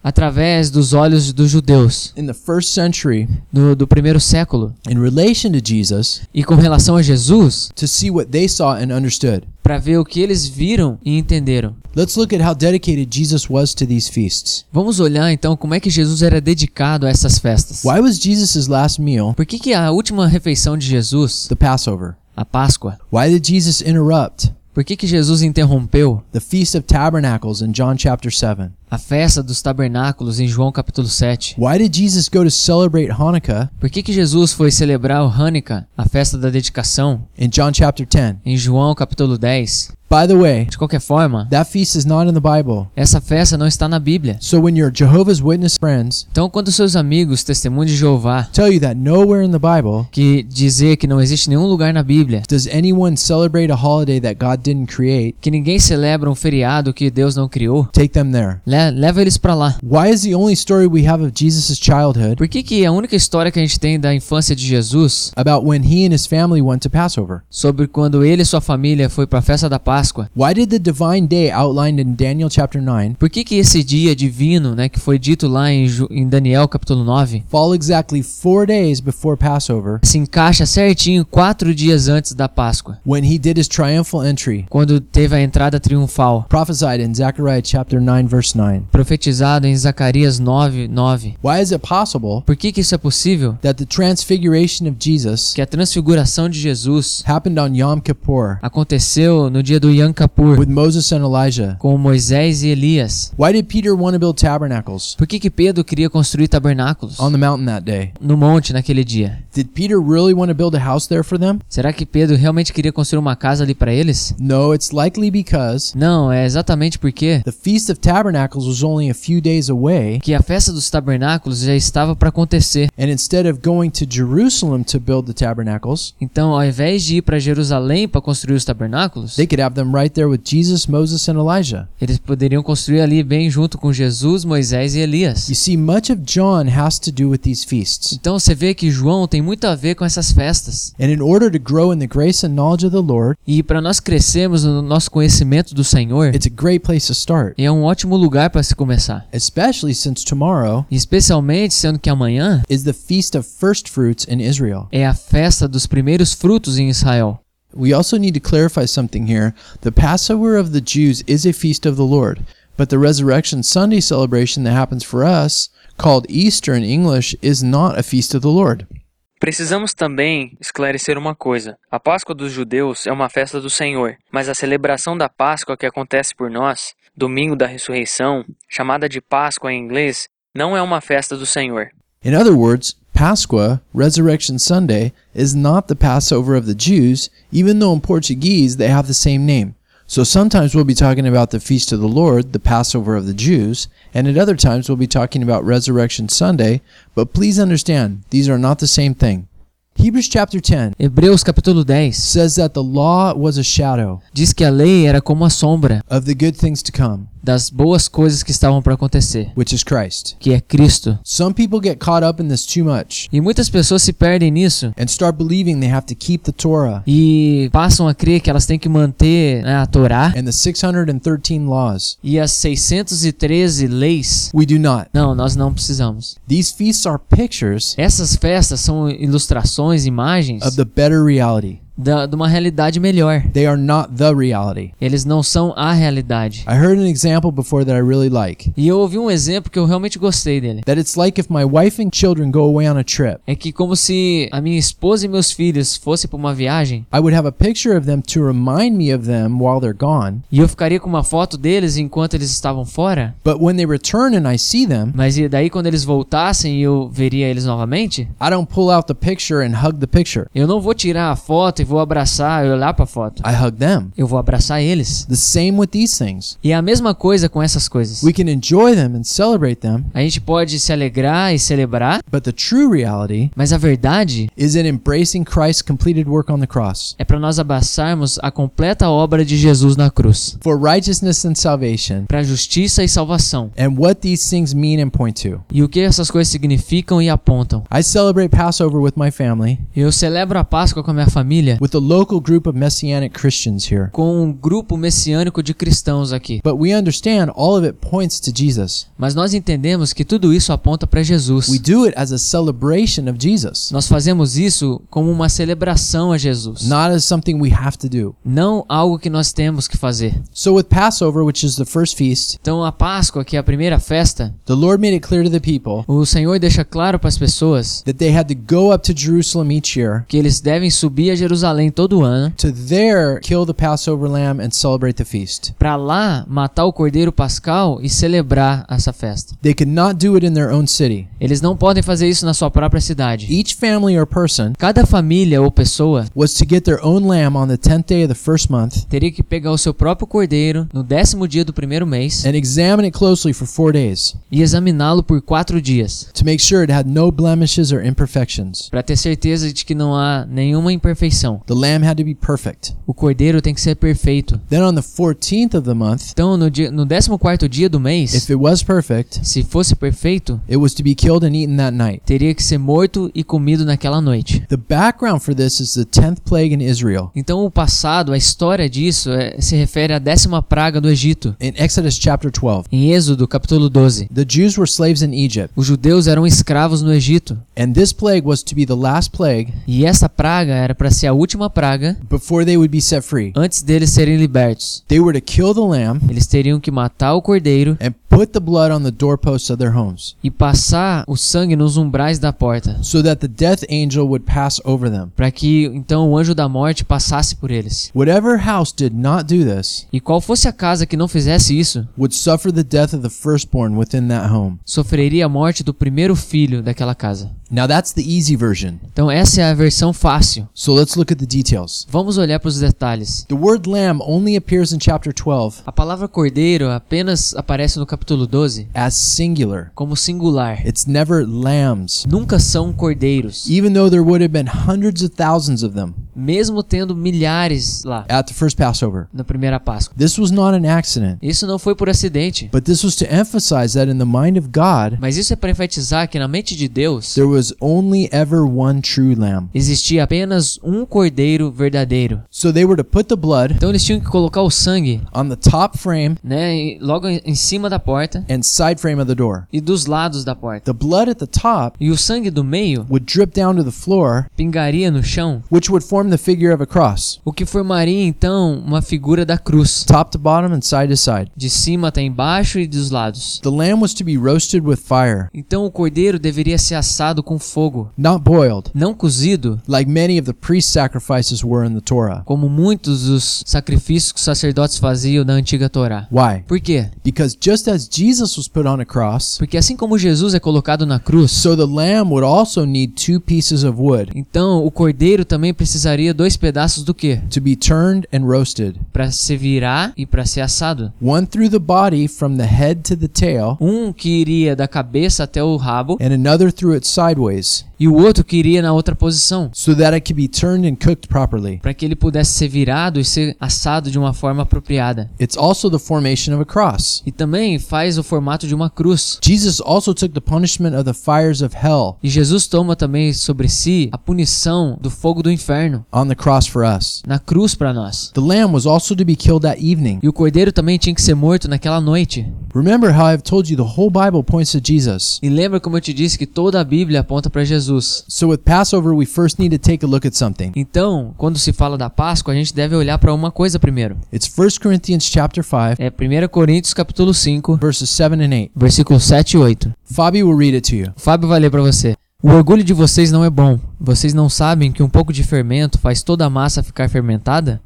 através dos olhos dos judeus in the first century do, do primeiro século in relation to Jesus e com relação a Jesus to see what they saw and understood. para ver o que eles viram e entenderam. Let's look at how dedicated Jesus was to these feasts. Vamos olhar então como é que Jesus era dedicado a essas festas. Why was Jesus' last meal Por que, que a última refeição de Jesus, the Passover? a Páscoa, Why did Jesus interrupt por que, que Jesus interrompeu the Feast of Tabernacles in John chapter 7? A festa dos tabernáculos em João capítulo 7? Why did Jesus go to celebrate Hanukkah Por que, que Jesus foi celebrar o Hanukkah, a festa da dedicação, in John chapter 10? em João capítulo 10? By the way, De qualquer forma, that feast is not in the Bible. essa festa não está na Bíblia. So when your Jehovah's Witness friends Então, quando seus amigos, testemunhos de Jeová, tell you that nowhere in the Bible que dizer que não existe nenhum lugar na Bíblia, does anyone celebrate a holiday that God didn't create, que ninguém celebra um feriado que Deus não criou, take them there. Le- leva eles pra lá. Why is the only story we have of Jesus' childhood Por que, que a única história que a gente tem da infância de Jesus, about when he and his family went to Passover? sobre quando ele e sua família foi para a festa da Páscoa, Why did the divine day outlined in Daniel chapter 9 por que, que esse dia divino, né, que foi dito lá em, em Daniel capítulo 9, fall exactly four days before Passover se encaixa certinho quatro dias antes da Páscoa, when he did his triumphal entry, quando teve a entrada triunfal, prophesied in Zechariah chapter 9 verse 9? Profetizado em Zacarias 9, 9? Why is it possible Por que, que isso é possível? that the transfiguration of Jesus Que a transfiguração de Jesus happened on Yom Kippur aconteceu no dia do Yom Kippur with Moses and Elijah? com Moisés e Elias. Why did Peter want to build tabernacles Por que, que Pedro queria construir tabernáculos on the mountain that day? no monte naquele dia? Did Peter really want to build a house there for them? Será que Pedro realmente queria construir uma casa ali para eles? No, it's likely because Não, é exatamente porque the Feast of Tabernacles was only a few days away, que a festa dos tabernáculos já estava para acontecer. and instead of going to Jerusalem to build the tabernacles, Então, ao invés de ir para Jerusalém para construir os tabernáculos, they could have them right there with Jesus, Moses, and Elijah. eles poderiam construir ali bem junto com Jesus, Moisés e Elias. You see, much of John has to do with these feasts. Então você vê que João tem muito a ver com essas festas. And in order to grow in the grace and knowledge of the Lord, E para nós crescermos no nosso conhecimento do Senhor, it's a great place to start, é um ótimo lugar para se começar. especially since tomorrow especialmente sendo que amanhã is the Feast of First Fruits in Israel. é a festa dos primeiros frutos em Israel. We also need to clarify something here. The Passover of the Jews is a feast of the Lord, but the Resurrection Sunday celebration that happens for us, called Easter in English, is not a feast of the Lord. Precisamos também esclarecer uma coisa. A Páscoa dos judeus é uma festa do Senhor, mas a celebração da Páscoa que acontece por nós, domingo da ressurreição, chamada de Páscoa em inglês, não é uma festa do Senhor. In other words, Pascua, Resurrection Sunday, is not the Passover of the Jews, even though in Portuguese they have the same name. So sometimes we'll be talking about the Feast of the Lord, the Passover of the Jews, and at other times we'll be talking about Resurrection Sunday, but please understand, these are not the same thing. Hebrews chapter 10 Hebreus capítulo 10 says that the law was a shadow diz que a lei era como a sombra of the good things to come, das boas coisas que estavam para acontecer, which is Christ. que é Cristo. Some people get caught up in this too much E muitas pessoas se perdem nisso and start believing they have to keep the Torah e passam a crer que elas têm que manter né, a Torá and the 613 laws. e as 613 leis. We do not. Não, nós não precisamos. These feasts are pictures Essas festas são ilustrações, imagens of the better reality. Da, de uma realidade melhor. They are not the reality. Eles não são a realidade. I heard an example before that I really like. E eu ouvi um exemplo que eu realmente gostei dele. That it's like if my wife and children go away on a trip. É que como se a minha esposa e meus filhos fossem para uma viagem I would have a picture of them to remind me of them while they're gone. e eu ficaria com uma foto deles enquanto eles estavam fora, But when they return and I see them, mas e daí quando eles voltassem e eu veria eles novamente, I don't pull out the picture and hug the picture. eu não vou tirar a foto e vou abraçar e olhar para a foto. I hug them. Eu vou abraçar eles. The same with these things. E é a mesma coisa com essas coisas. We can enjoy them and celebrate them, A gente pode se alegrar e celebrar, but the true reality mas a verdade is in embracing Christ's completed work on the cross. é para nós abraçarmos a completa obra de Jesus na cruz, For righteousness and salvation, para justiça e salvação. and what these things mean and point to. E o que essas coisas significam e apontam. I celebrate Passover with my family, Eu celebro a Páscoa com a minha família, with a local group of Messianic Christians here. com um grupo messiânico de cristãos aqui. But we understand all of it points to Jesus. Mas nós entendemos que tudo isso aponta para Jesus. We do it as a celebration of Jesus, Nós fazemos isso como uma celebração a Jesus, not as something we have to do. não algo que nós temos que fazer. So with Passover, which is the first feast, Então a Páscoa, que é a primeira festa, the Lord made it clear to the people o Senhor deixa claro para as pessoas that they had to go up to Jerusalem each year que eles devem subir a Jerusalém todo ano to there kill the Passover lamb and celebrate the feast. para lá matar o cordeiro pascal e celebrar essa festa. They could not do it in their own city. Eles não podem fazer isso na sua própria cidade. Each family or person Cada família ou pessoa was to get their own lamb on the 10th day of the first month teria que pegar o seu próprio cordeiro no décimo dia do primeiro mês and examine it closely for four days e examiná-lo por quatro dias, to make sure it had no blemishes or imperfections. para ter certeza de que não há nenhuma imperfeição. The lamb had to be perfect. O cordeiro tem que ser perfeito. Then on the 14th of the month, Então, no, dia, no 14 dia do mês, if it was perfect, se fosse perfeito, it was to be killed and eaten that night. teria que ser morto e comido naquela noite. The background for this is the 10th plague in Israel. Então, o passado, a história disso, é- se refere à décima praga do Egito, In Exodus chapter 12, em Êxodo, capítulo 12. the Jews were slaves in Egypt, Os judeus eram escravos no Egito, and this plague was to be the last plague e essa praga era para ser a última praga before they would be set free. antes deles serem libertos. They were to kill the lamb Eles teriam que matar o cordeiro and put the blood on the doorposts of their homes, e passar o sangue nos umbrais da porta, so that the death angel would pass over them. para que então o anjo da morte passasse por eles. Whatever house did not do this E qual fosse a casa que não fizesse isso, would suffer the death of the firstborn within that home. sofreria a morte do primeiro filho daquela casa. Now that's the easy version. Então essa é a versão fácil. So let's look at the details. Vamos olhar para os detalhes. The word lamb only appears in chapter 12 A palavra cordeiro apenas aparece no capítulo 12 as singular. como singular. It's never lambs. Nunca são cordeiros, Even though there would have been hundreds of thousands of them mesmo tendo milhares lá at the first Passover. na primeira Páscoa. This was not an accident, Isso não foi por acidente, but this was to emphasize that in the mind of God, mas isso é para enfatizar que na mente de Deus there was only ever one true lamb. existia apenas um cordeiro verdadeiro. So they were to put the blood Então eles tinham que colocar o sangue, on the top frame né, logo em cima da porta and side frame of the door. e dos lados da porta. The blood at the top E o sangue do meio would drip down to the floor, pingaria no chão, which would form the figure of a cross, o que formaria então uma figura da cruz, top to bottom and side to side. de cima até embaixo e dos lados. The lamb was to be roasted with fire, Então o cordeiro deveria ser assado com fogo, not boiled, não cozido, like many of the priest sacrifices were in the Torah. como muitos dos sacrifícios que os sacerdotes faziam na antiga Torá. Why? Por quê? Because just as Jesus was put on a cross, Porque assim como Jesus é colocado na cruz, so the lamb would also need two pieces of wood então o cordeiro também precisaria dois pedaços do quê? to be turned and roasted. Para se virar e para ser assado. One through the body from the head to the tail, Um que iria da cabeça até o rabo and another through it sideways, e o outro que iria na outra posição, so that it could be turned and cooked properly. para que ele pudesse ser virado e ser assado de uma forma apropriada. It's also the formation of a cross. E também faz o formato de uma cruz. Jesus also took the punishment of the fires of hell E Jesus toma também sobre si a punição do fogo do inferno on the cross for us. na cruz para nós. The lamb was also to be killed that evening. E o cordeiro também tinha que ser morto naquela noite. Remember how I've told you the whole Bible points to Jesus. E lembra como eu te disse que toda a Bíblia aponta para Jesus. So with Passover, we first need to take a look at something. Então, quando se fala da Páscoa, a gente deve olhar para uma coisa primeiro. It's 1 Corinthians chapter 5, É 1 Coríntios capítulo 5, verses 7 and 8. versículos 7 e 8. Fabi will read it to you. Fábio vai ler para você. O orgulho de vocês não é bom. Vocês não sabem que um pouco de fermento faz toda a massa ficar fermentada?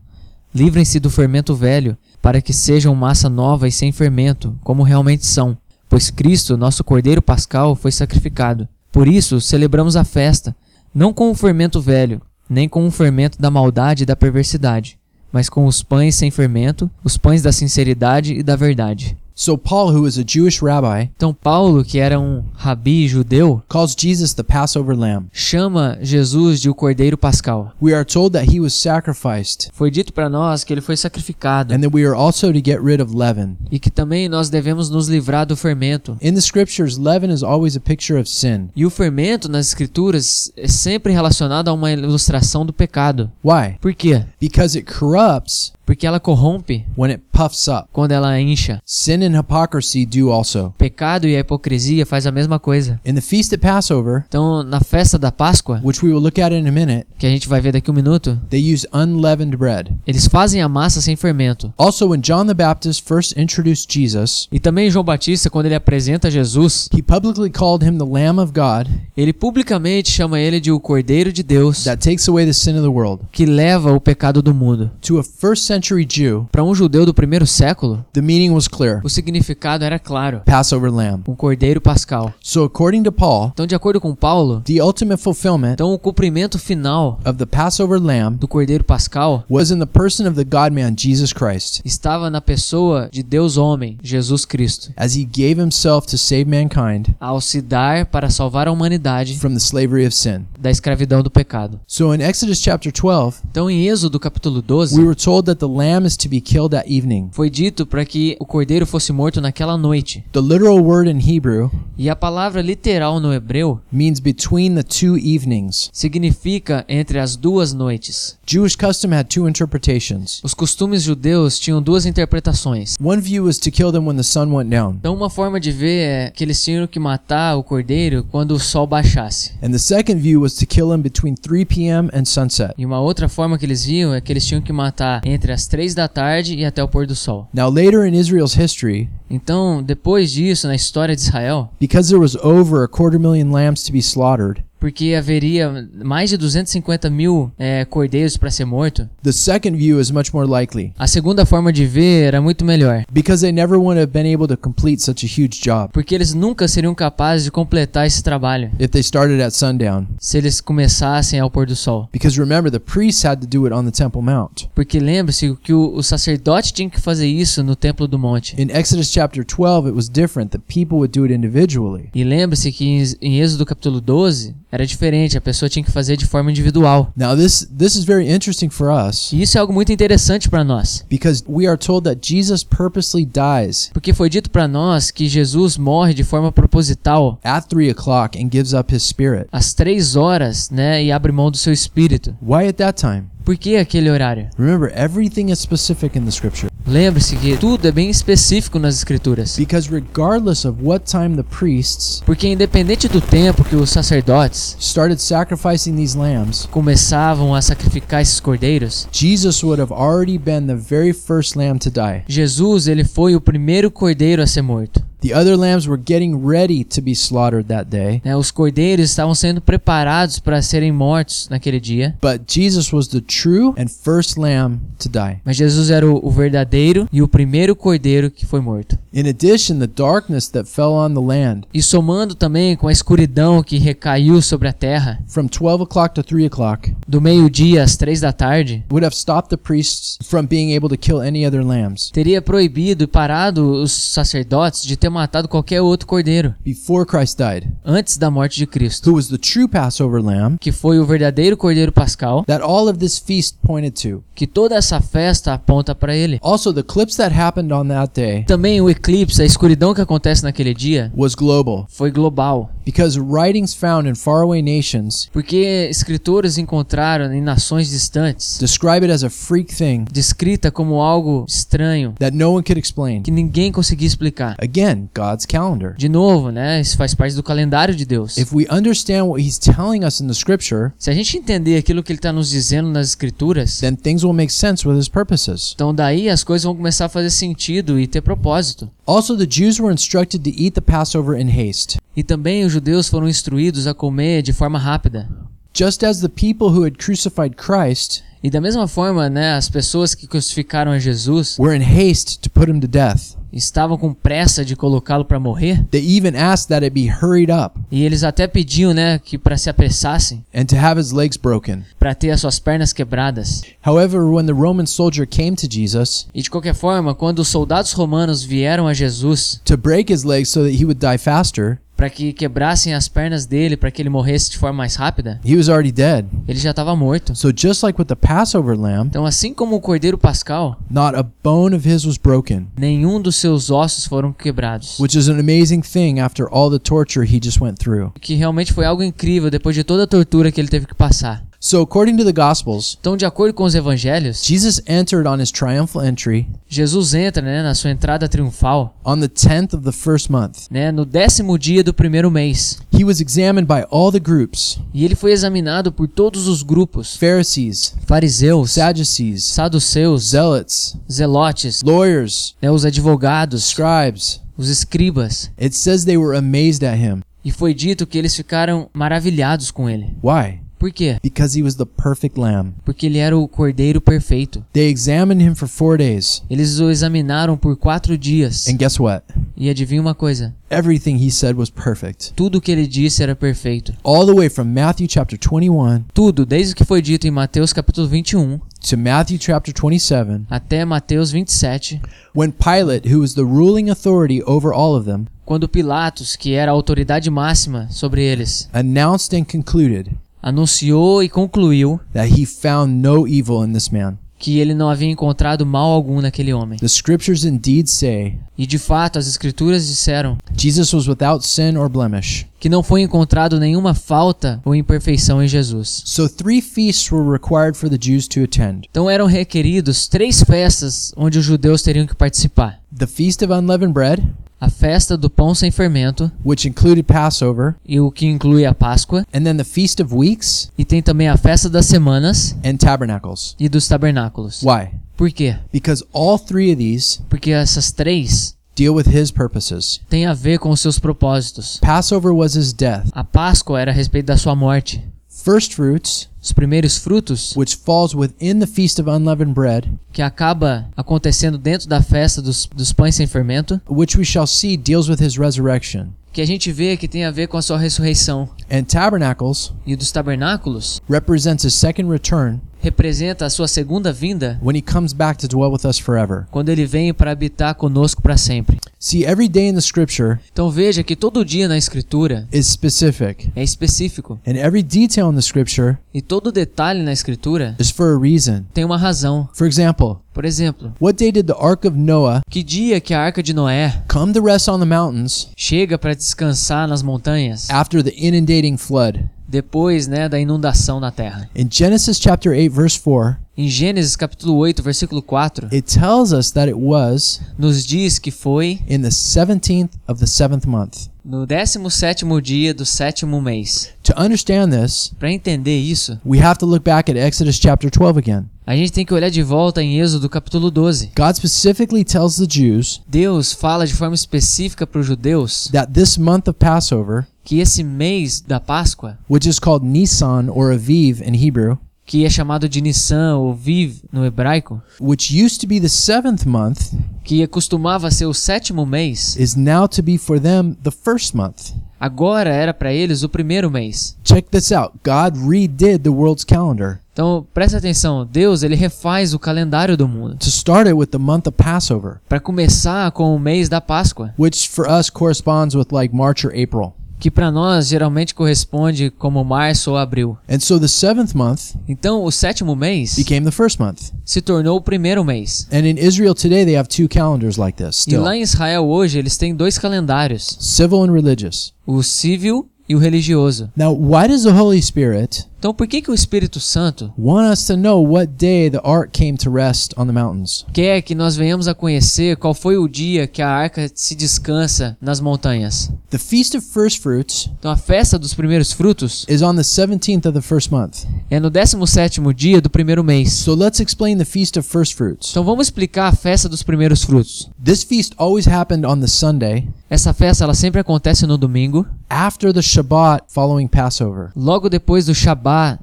Livrem-se do fermento velho, para que sejam massa nova e sem fermento, como realmente são. Pois Cristo, nosso Cordeiro Pascal, foi sacrificado. Por isso, celebramos a festa, não com o fermento velho, nem com o fermento da maldade e da perversidade, mas com os pães sem fermento, os pães da sinceridade e da verdade. So Paul, who is a Jewish rabbi, Então Paulo, que era um rabi judeu, calls Jesus the Passover lamb. chama Jesus de o Cordeiro Pascal. We are told that he was sacrificed Foi dito para nós que ele foi sacrificado and that we are also to get rid of leaven. e que também nós devemos nos livrar do fermento. In the scriptures, leaven is always a picture of sin. E o fermento nas escrituras é sempre relacionado a uma ilustração do pecado. Why? Por quê? Because it corrupts Porque ela corrompe when it puffs up. quando ela incha. Sin and hypocrisy do also. Pecado e a hipocrisia faz a mesma coisa. In the feast at Passover, Então, na festa da Páscoa, which we will look at in a minute, que a gente vai ver daqui um minuto, they use unleavened bread. eles fazem a massa sem fermento. Also, when John the Baptist first introduced Jesus, E também João Batista, quando ele apresenta Jesus, he publicly called him the Lamb of God ele publicamente chama ele de o Cordeiro de Deus that takes away the sin of the world. que leva o pecado do mundo. To a first century Jew, Para um judeu do primeiro século, the meaning was clear o significado era claro: Passover lamb. um cordeiro pascal. So, according to Paul, Então, de acordo com Paulo, the ultimate fulfillment então o cumprimento final of the Passover lamb do cordeiro pascal was in the person of the God man, Jesus Christ, estava na pessoa de Deus homem, Jesus Cristo, as he gave himself to save mankind ao se dar para salvar a humanidade from the slavery of sin. da escravidão do pecado. So, in Exodus chapter 12, Então, em Êxodo capítulo 12, we were told that the lamb is to be killed that evening. foi dito para que o cordeiro fosse morto naquela noite. The literal word in Hebrew E a palavra literal no hebreu means between the two evenings. significa entre as duas noites. Jewish custom had two interpretations. Os costumes judeus tinham duas interpretações. One view was to kill them when the sun went down, Então, uma forma de ver é que eles tinham que matar o cordeiro quando o sol baixasse. and the second view was to kill him between 3 p.m. and sunset. E uma outra forma que eles viam é que eles tinham que matar entre as três da tarde e até o pôr do sol. Now, later in Israel's history, Então, depois disso, na história de Israel, because there was over a quarter million lambs to be slaughtered, porque haveria mais de 250 mil é, cordeiros para ser morto, the second view is much more likely a segunda forma de ver era muito melhor. because they never would have been able to complete such a huge job Porque eles nunca seriam capazes de completar esse trabalho if they started at sundown. se eles começassem ao pôr do sol. Because remember, the priests had to do it on the Temple Mount. Porque lembre-se que o, o sacerdote tinha que fazer isso no templo do monte. In Exodus chapter 12, it was different. The people would do it individually. E lembre-se que em, em Êxodo capítulo 12 era diferente, a pessoa tinha que fazer de forma individual. Now this this is very interesting for us E isso é algo muito interessante para nós, because we are told that Jesus purposely dies porque foi dito para nós que Jesus morre de forma proposital at three o'clock and gives up his spirit. às três horas, né, e abre mão do seu espírito. Why at that time? Por que aquele horário? Remember, everything is specific in the scripture. Lembre-se que tudo é bem específico nas escrituras. Because regardless of what time the priests Porque independente do tempo que os sacerdotes started sacrificing these lambs, começavam a sacrificar esses cordeiros, Jesus would have already been the very first lamb to die. Jesus ele foi o primeiro cordeiro a ser morto. The other lambs were getting ready to be slaughtered that day, né? Os cordeiros estavam sendo preparados para serem mortos naquele dia. but Jesus was the true and first lamb to die. Mas Jesus era o, o verdadeiro e o primeiro cordeiro que foi morto. In addition, the darkness that fell on the land E somando também com a escuridão que recaiu sobre a terra, from 12 o'clock to 3 o'clock do meio-dia às três da tarde, would have stopped the priests from being able to kill any other lambs teria proibido e parado os sacerdotes de ter matado qualquer outro cordeiro before Christ died, antes da morte de Cristo, who was the true Passover lamb que foi o verdadeiro cordeiro pascal, that all of this feast pointed to. que toda essa festa aponta para ele. Also, the eclipse that happened on that day Também o eclipse, a escuridão que acontece naquele dia, was global foi global. Because writings found in faraway nations Porque escritores encontraram em nações distantes, describe it as a freak thing descrita como algo estranho, that no one could explain. que ninguém conseguia explicar. Again, God's calendar. De novo, né? Isso faz parte do calendário de Deus. If we understand what he's telling us in the scripture, Se a gente entender aquilo que ele está nos dizendo nas escrituras, then things will make sense with his purposes. então daí as coisas vão começar a fazer sentido e ter propósito. Also, the Jews were instructed to eat the Passover in haste. E também os judeus foram instruídos a comer de forma rápida. Just as the people who had crucified Christ E da mesma forma, né, as pessoas que crucificaram a Jesus were in haste to put him to death, estavam com pressa de colocá-lo para morrer, they even asked that it be hurried up e eles até pediam, né, que para se apressassem, and to have his legs broken. para ter as suas pernas quebradas. However, when the Roman soldier came to Jesus E de qualquer forma, quando os soldados romanos vieram a Jesus to break his legs so that he would die faster, para que quebrassem as pernas dele para que ele morresse de forma mais rápida, he was already dead. ele já estava morto. So, just like with the Passover lamb, Então, assim como o cordeiro pascal, not a bone of his was broken, nenhum dos seus ossos foram quebrados. which is an amazing thing after all the torture he just went through. Que realmente foi algo incrível depois de toda a tortura que ele teve que passar. So, according to the Gospels, Então, de acordo com os evangelhos, Jesus entered on his triumphal entry Jesus entra né, na sua entrada triunfal on the 10th of the first month. né, no décimo dia do primeiro mês. He was examined by all the groups E ele foi examinado por todos os grupos: Pharisees, fariseus, Sadducees, saduceus, zealots, zelotes, lawyers, né, os advogados, scribes. os escribas. It says they were amazed at him. E foi dito que eles ficaram maravilhados com ele. Why? Por quê? Because he was the perfect lamb. Porque ele era o cordeiro perfeito. They examined him for four days. Eles o examinaram por quatro dias. And guess what? E adivinha uma coisa? Everything he said was perfect. Tudo o que ele disse era perfeito. All the way from Matthew chapter 21 Tudo, desde o que foi dito em Mateus capítulo 21 to Matthew chapter 27, até Mateus 27, when Pilate, who was the ruling authority over all of them, quando Pilatos, que era a autoridade máxima sobre eles, announced and concluded anunciou e concluiu that he found no evil in this man. que ele não havia encontrado mal algum naquele homem. The scriptures indeed say E de fato, as escrituras disseram Jesus was without sin or blemish. que não foi encontrado nenhuma falta ou imperfeição em Jesus. So three feasts were required for the Jews to attend. Então eram requeridos três festas onde os judeus teriam que participar: The Feast of Unleavened Bread, a festa do pão sem fermento, which included Passover, e o que inclui a Páscoa, and then the Feast of Weeks e tem também a festa das semanas and Tabernacles. e dos tabernáculos. Why? Por quê? Because all three of these Porque essas três deal with his purposes. têm a ver com os seus propósitos. Passover was his death. A Páscoa era a respeito da sua morte. First fruits, Os primeiros frutos, which falls within the Feast of Unleavened Bread, que acaba acontecendo dentro da festa dos, dos pães sem fermento, which we shall see deals with his resurrection. que a gente vê que tem a ver com a sua ressurreição. And Tabernacles E dos tabernáculos, represents his second return representa a sua segunda vinda, when he comes back to dwell with us forever. quando ele vem para habitar conosco para sempre. See, every day in the scripture Então veja que todo dia na escritura is specific, é específico and every detail in the scripture e todo detalhe na escritura is for a reason. tem uma razão. For example, Por exemplo, what day did the ark of Noah que dia que a arca de Noé come to rest on the mountains chega para descansar nas montanhas after the inundating flood? Depois, né, da inundação na terra? In Genesis chapter 8 verse 4, Em Gênesis capítulo 8, versículo 4, it tells us that it was nos diz que foi in the 17th of the seventh month. no 17º dia do sétimo mês. To understand this, Para entender isso, we have to look back at Exodus chapter 12 again. a gente tem que olhar de volta em Êxodo capítulo 12. God specifically tells the Jews Deus fala de forma específica para os judeus that this month of Passover, que esse mês da Páscoa, which is called Nisan or Aviv in Hebrew, que é chamado de Nissan ou Viv no hebraico, which used to be the seventh month, que costumava ser o sétimo mês, is now to be for them the first month. agora era para eles o primeiro mês. Check this out. God redid the world's calendar Então, presta atenção, Deus ele refaz o calendário do mundo to start it with the month of Passover, para começar com o mês da Páscoa, which for us corresponds with like March or April. Que para nós geralmente corresponde como março ou abril. And so the seventh month Então, o sétimo mês became the first month. se tornou o primeiro mês. And in Israel today, they have two calendars like this E lá em Israel hoje eles têm dois calendários, civil and religious. o civil e o religioso. Now, why does the Holy Spirit Então, por que que o Espírito Santo want us to know what day the ark came to rest on the mountains? quer que nós venhamos a conhecer qual foi o dia que a arca se descansa nas montanhas? The Feast of First Fruits Então, a festa dos primeiros frutos is on the 17th of the first month. é no 17º dia do primeiro mês. So let's explain the Feast of First Fruits. Então, vamos explicar a festa dos primeiros frutos. This feast always happened on the Sunday Essa festa ela sempre acontece no domingo, after the Shabbat following Passover. logo depois do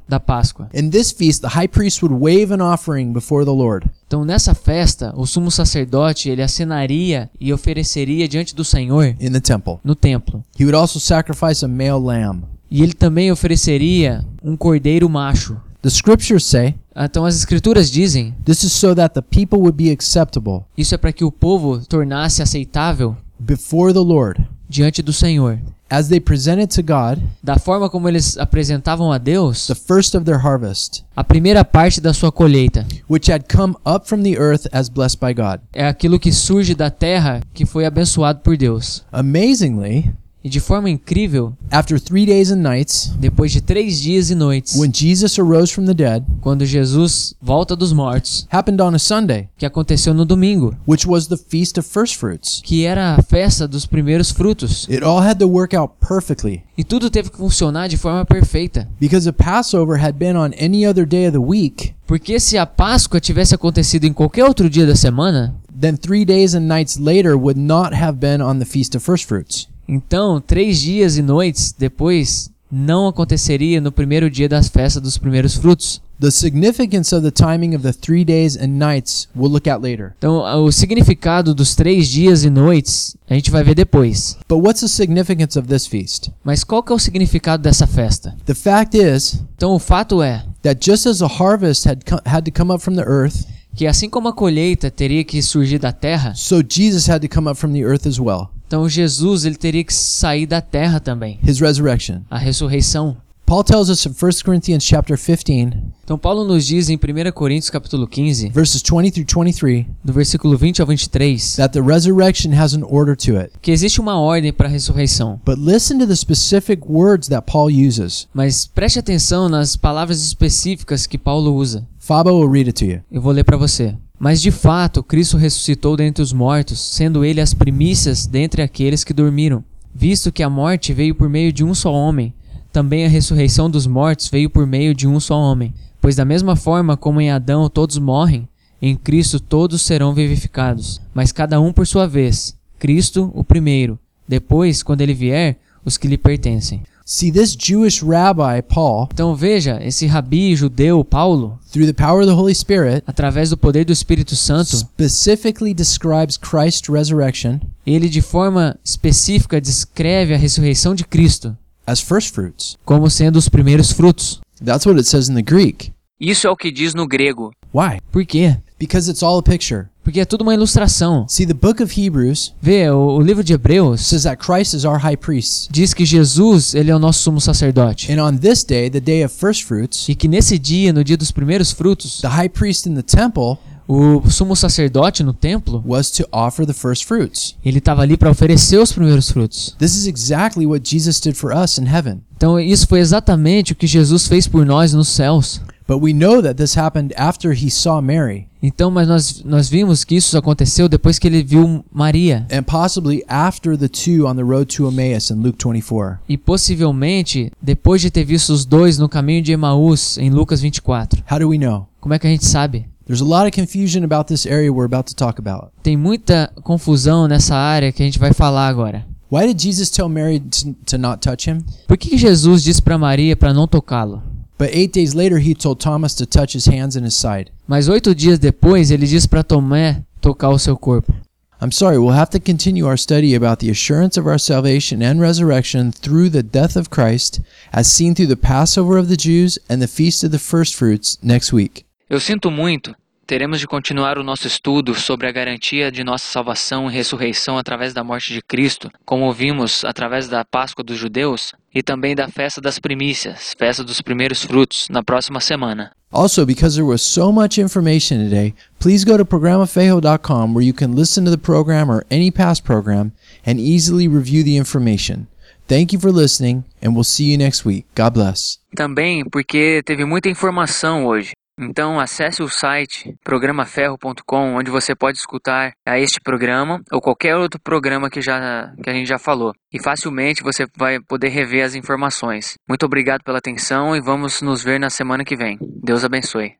Da Páscoa. In this feast, the high priest would wave an offering before the Lord. Então, nessa festa, o sumo sacerdote ele acenaria e ofereceria diante do Senhor in the temple. no templo. He would also sacrifice a male lamb. E ele também ofereceria um cordeiro macho. The scriptures say Então as escrituras dizem, this is so that the people would be acceptable isso é para que o povo tornasse aceitável before the Lord diante do Senhor. As they presented to God Da forma como eles apresentavam a Deus the first of their harvest, a primeira parte da sua colheita. which had come up from the earth as blessed by God. É aquilo que surge da terra que foi abençoado por Deus. Amazingly, E de forma incrível, after three days and nights, depois de três dias e noites, when Jesus arose from the dead, quando Jesus volta dos mortos, happened on a Sunday, que aconteceu no domingo, which was the feast of first fruits. que era a festa dos primeiros frutos. It all had to work out perfectly E tudo teve que funcionar de forma perfeita. because if Passover had been on any other day of the week, Porque se a Páscoa tivesse acontecido em qualquer outro dia da semana, then three days and nights later would not have been on the feast of first fruits. Então três dias e noites depois não aconteceria no primeiro dia das festas dos primeiros frutos. The significance of the timing of the three days and nights we'll look at later. Então, o significado dos três dias e noites a gente vai ver depois. But what's the significance of this feast? Mas qual que é o significado dessa festa? The fact is Então, o fato é that just as a harvest had had to come up from the earth, que assim como a colheita teria que surgir da terra, so Jesus had to come up from the earth as well. Então Jesus ele teria que sair da terra também, His resurrection. a ressurreição. Paul tells us in 1 Corinthians chapter 15, Então Paulo nos diz em 1 Coríntios capítulo 15, verses 20 through 23, do versículo 20 ao 23, that the resurrection has an order to it. que existe uma ordem para a ressurreição. But listen to the specific words that Paul uses. Mas preste atenção nas palavras específicas que Paulo usa. Fabo will read it to you. Eu vou ler para você. Mas de fato, Cristo ressuscitou dentre os mortos, sendo ele as primícias dentre aqueles que dormiram. Visto que a morte veio por meio de um só homem, também a ressurreição dos mortos veio por meio de um só homem. Pois da mesma forma como em Adão todos morrem, em Cristo todos serão vivificados, mas cada um por sua vez. Cristo o primeiro, depois, quando ele vier, os que lhe pertencem. See, this Jewish rabbi, Paul, Então veja, esse rabi judeu Paulo, through the power of the Holy Spirit, através do poder do Espírito Santo, specifically describes Christ's resurrection ele de forma específica descreve a ressurreição de Cristo as first fruits. como sendo os primeiros frutos. That's what it says in the Greek. Isso é o que diz no grego. Why? Por quê? Because it's all a picture. Porque é tudo uma ilustração. See, the book of Hebrews Vê, o, o livro de Hebreus says that Christ is our high priest. diz que Jesus, ele é o nosso sumo sacerdote. And on this day, the day of first fruits, E que nesse dia, no dia dos primeiros frutos, the high priest in the temple o sumo sacerdote no templo, was to offer the first fruits. ele estava ali para oferecer os primeiros frutos. This is exactly what Jesus did for us in heaven. Então isso foi exatamente o que Jesus fez por nós nos céus. But we know that this happened after he saw Mary Então, mas nós, nós vimos que isso aconteceu depois que ele viu Maria. and possibly after the two on the road to Emmaus in Luke 24. E possivelmente depois de ter visto os dois no caminho de Emaús, em Lucas 24. How do we know? Como é que a gente sabe? There's a lot of confusion about this area we're about to talk about. Tem muita confusão nessa área que a gente vai falar agora. Why did Jesus tell Mary to, to not touch him? Por que que Jesus disse para Maria para não tocá-lo? But eight days later, he told Thomas to touch his hands and his side. Mas oito dias depois ele disse para Tomé tocar o seu corpo. I'm sorry, we'll have to continue our study about the assurance of our salvation and resurrection through the death of Christ, as seen through the Passover of the Jews and the Feast of the Firstfruits next week. Eu sinto muito. Teremos de continuar o nosso estudo sobre a garantia de nossa salvação e ressurreição através da morte de Cristo, como vimos através da Páscoa dos judeus e também da festa das primícias, festa dos primeiros frutos, na próxima semana. Also, because there was so much information today, please go to programafejo.com where you can listen to the program or any past program and easily review the information. Thank you for listening, and we'll see you next week. God bless. Também porque teve muita informação hoje. Então acesse o site programaferro.com onde você pode escutar a este programa ou qualquer outro programa que, já, que a gente já falou. E facilmente você vai poder rever as informações. Muito obrigado pela atenção e vamos nos ver na semana que vem. Deus abençoe.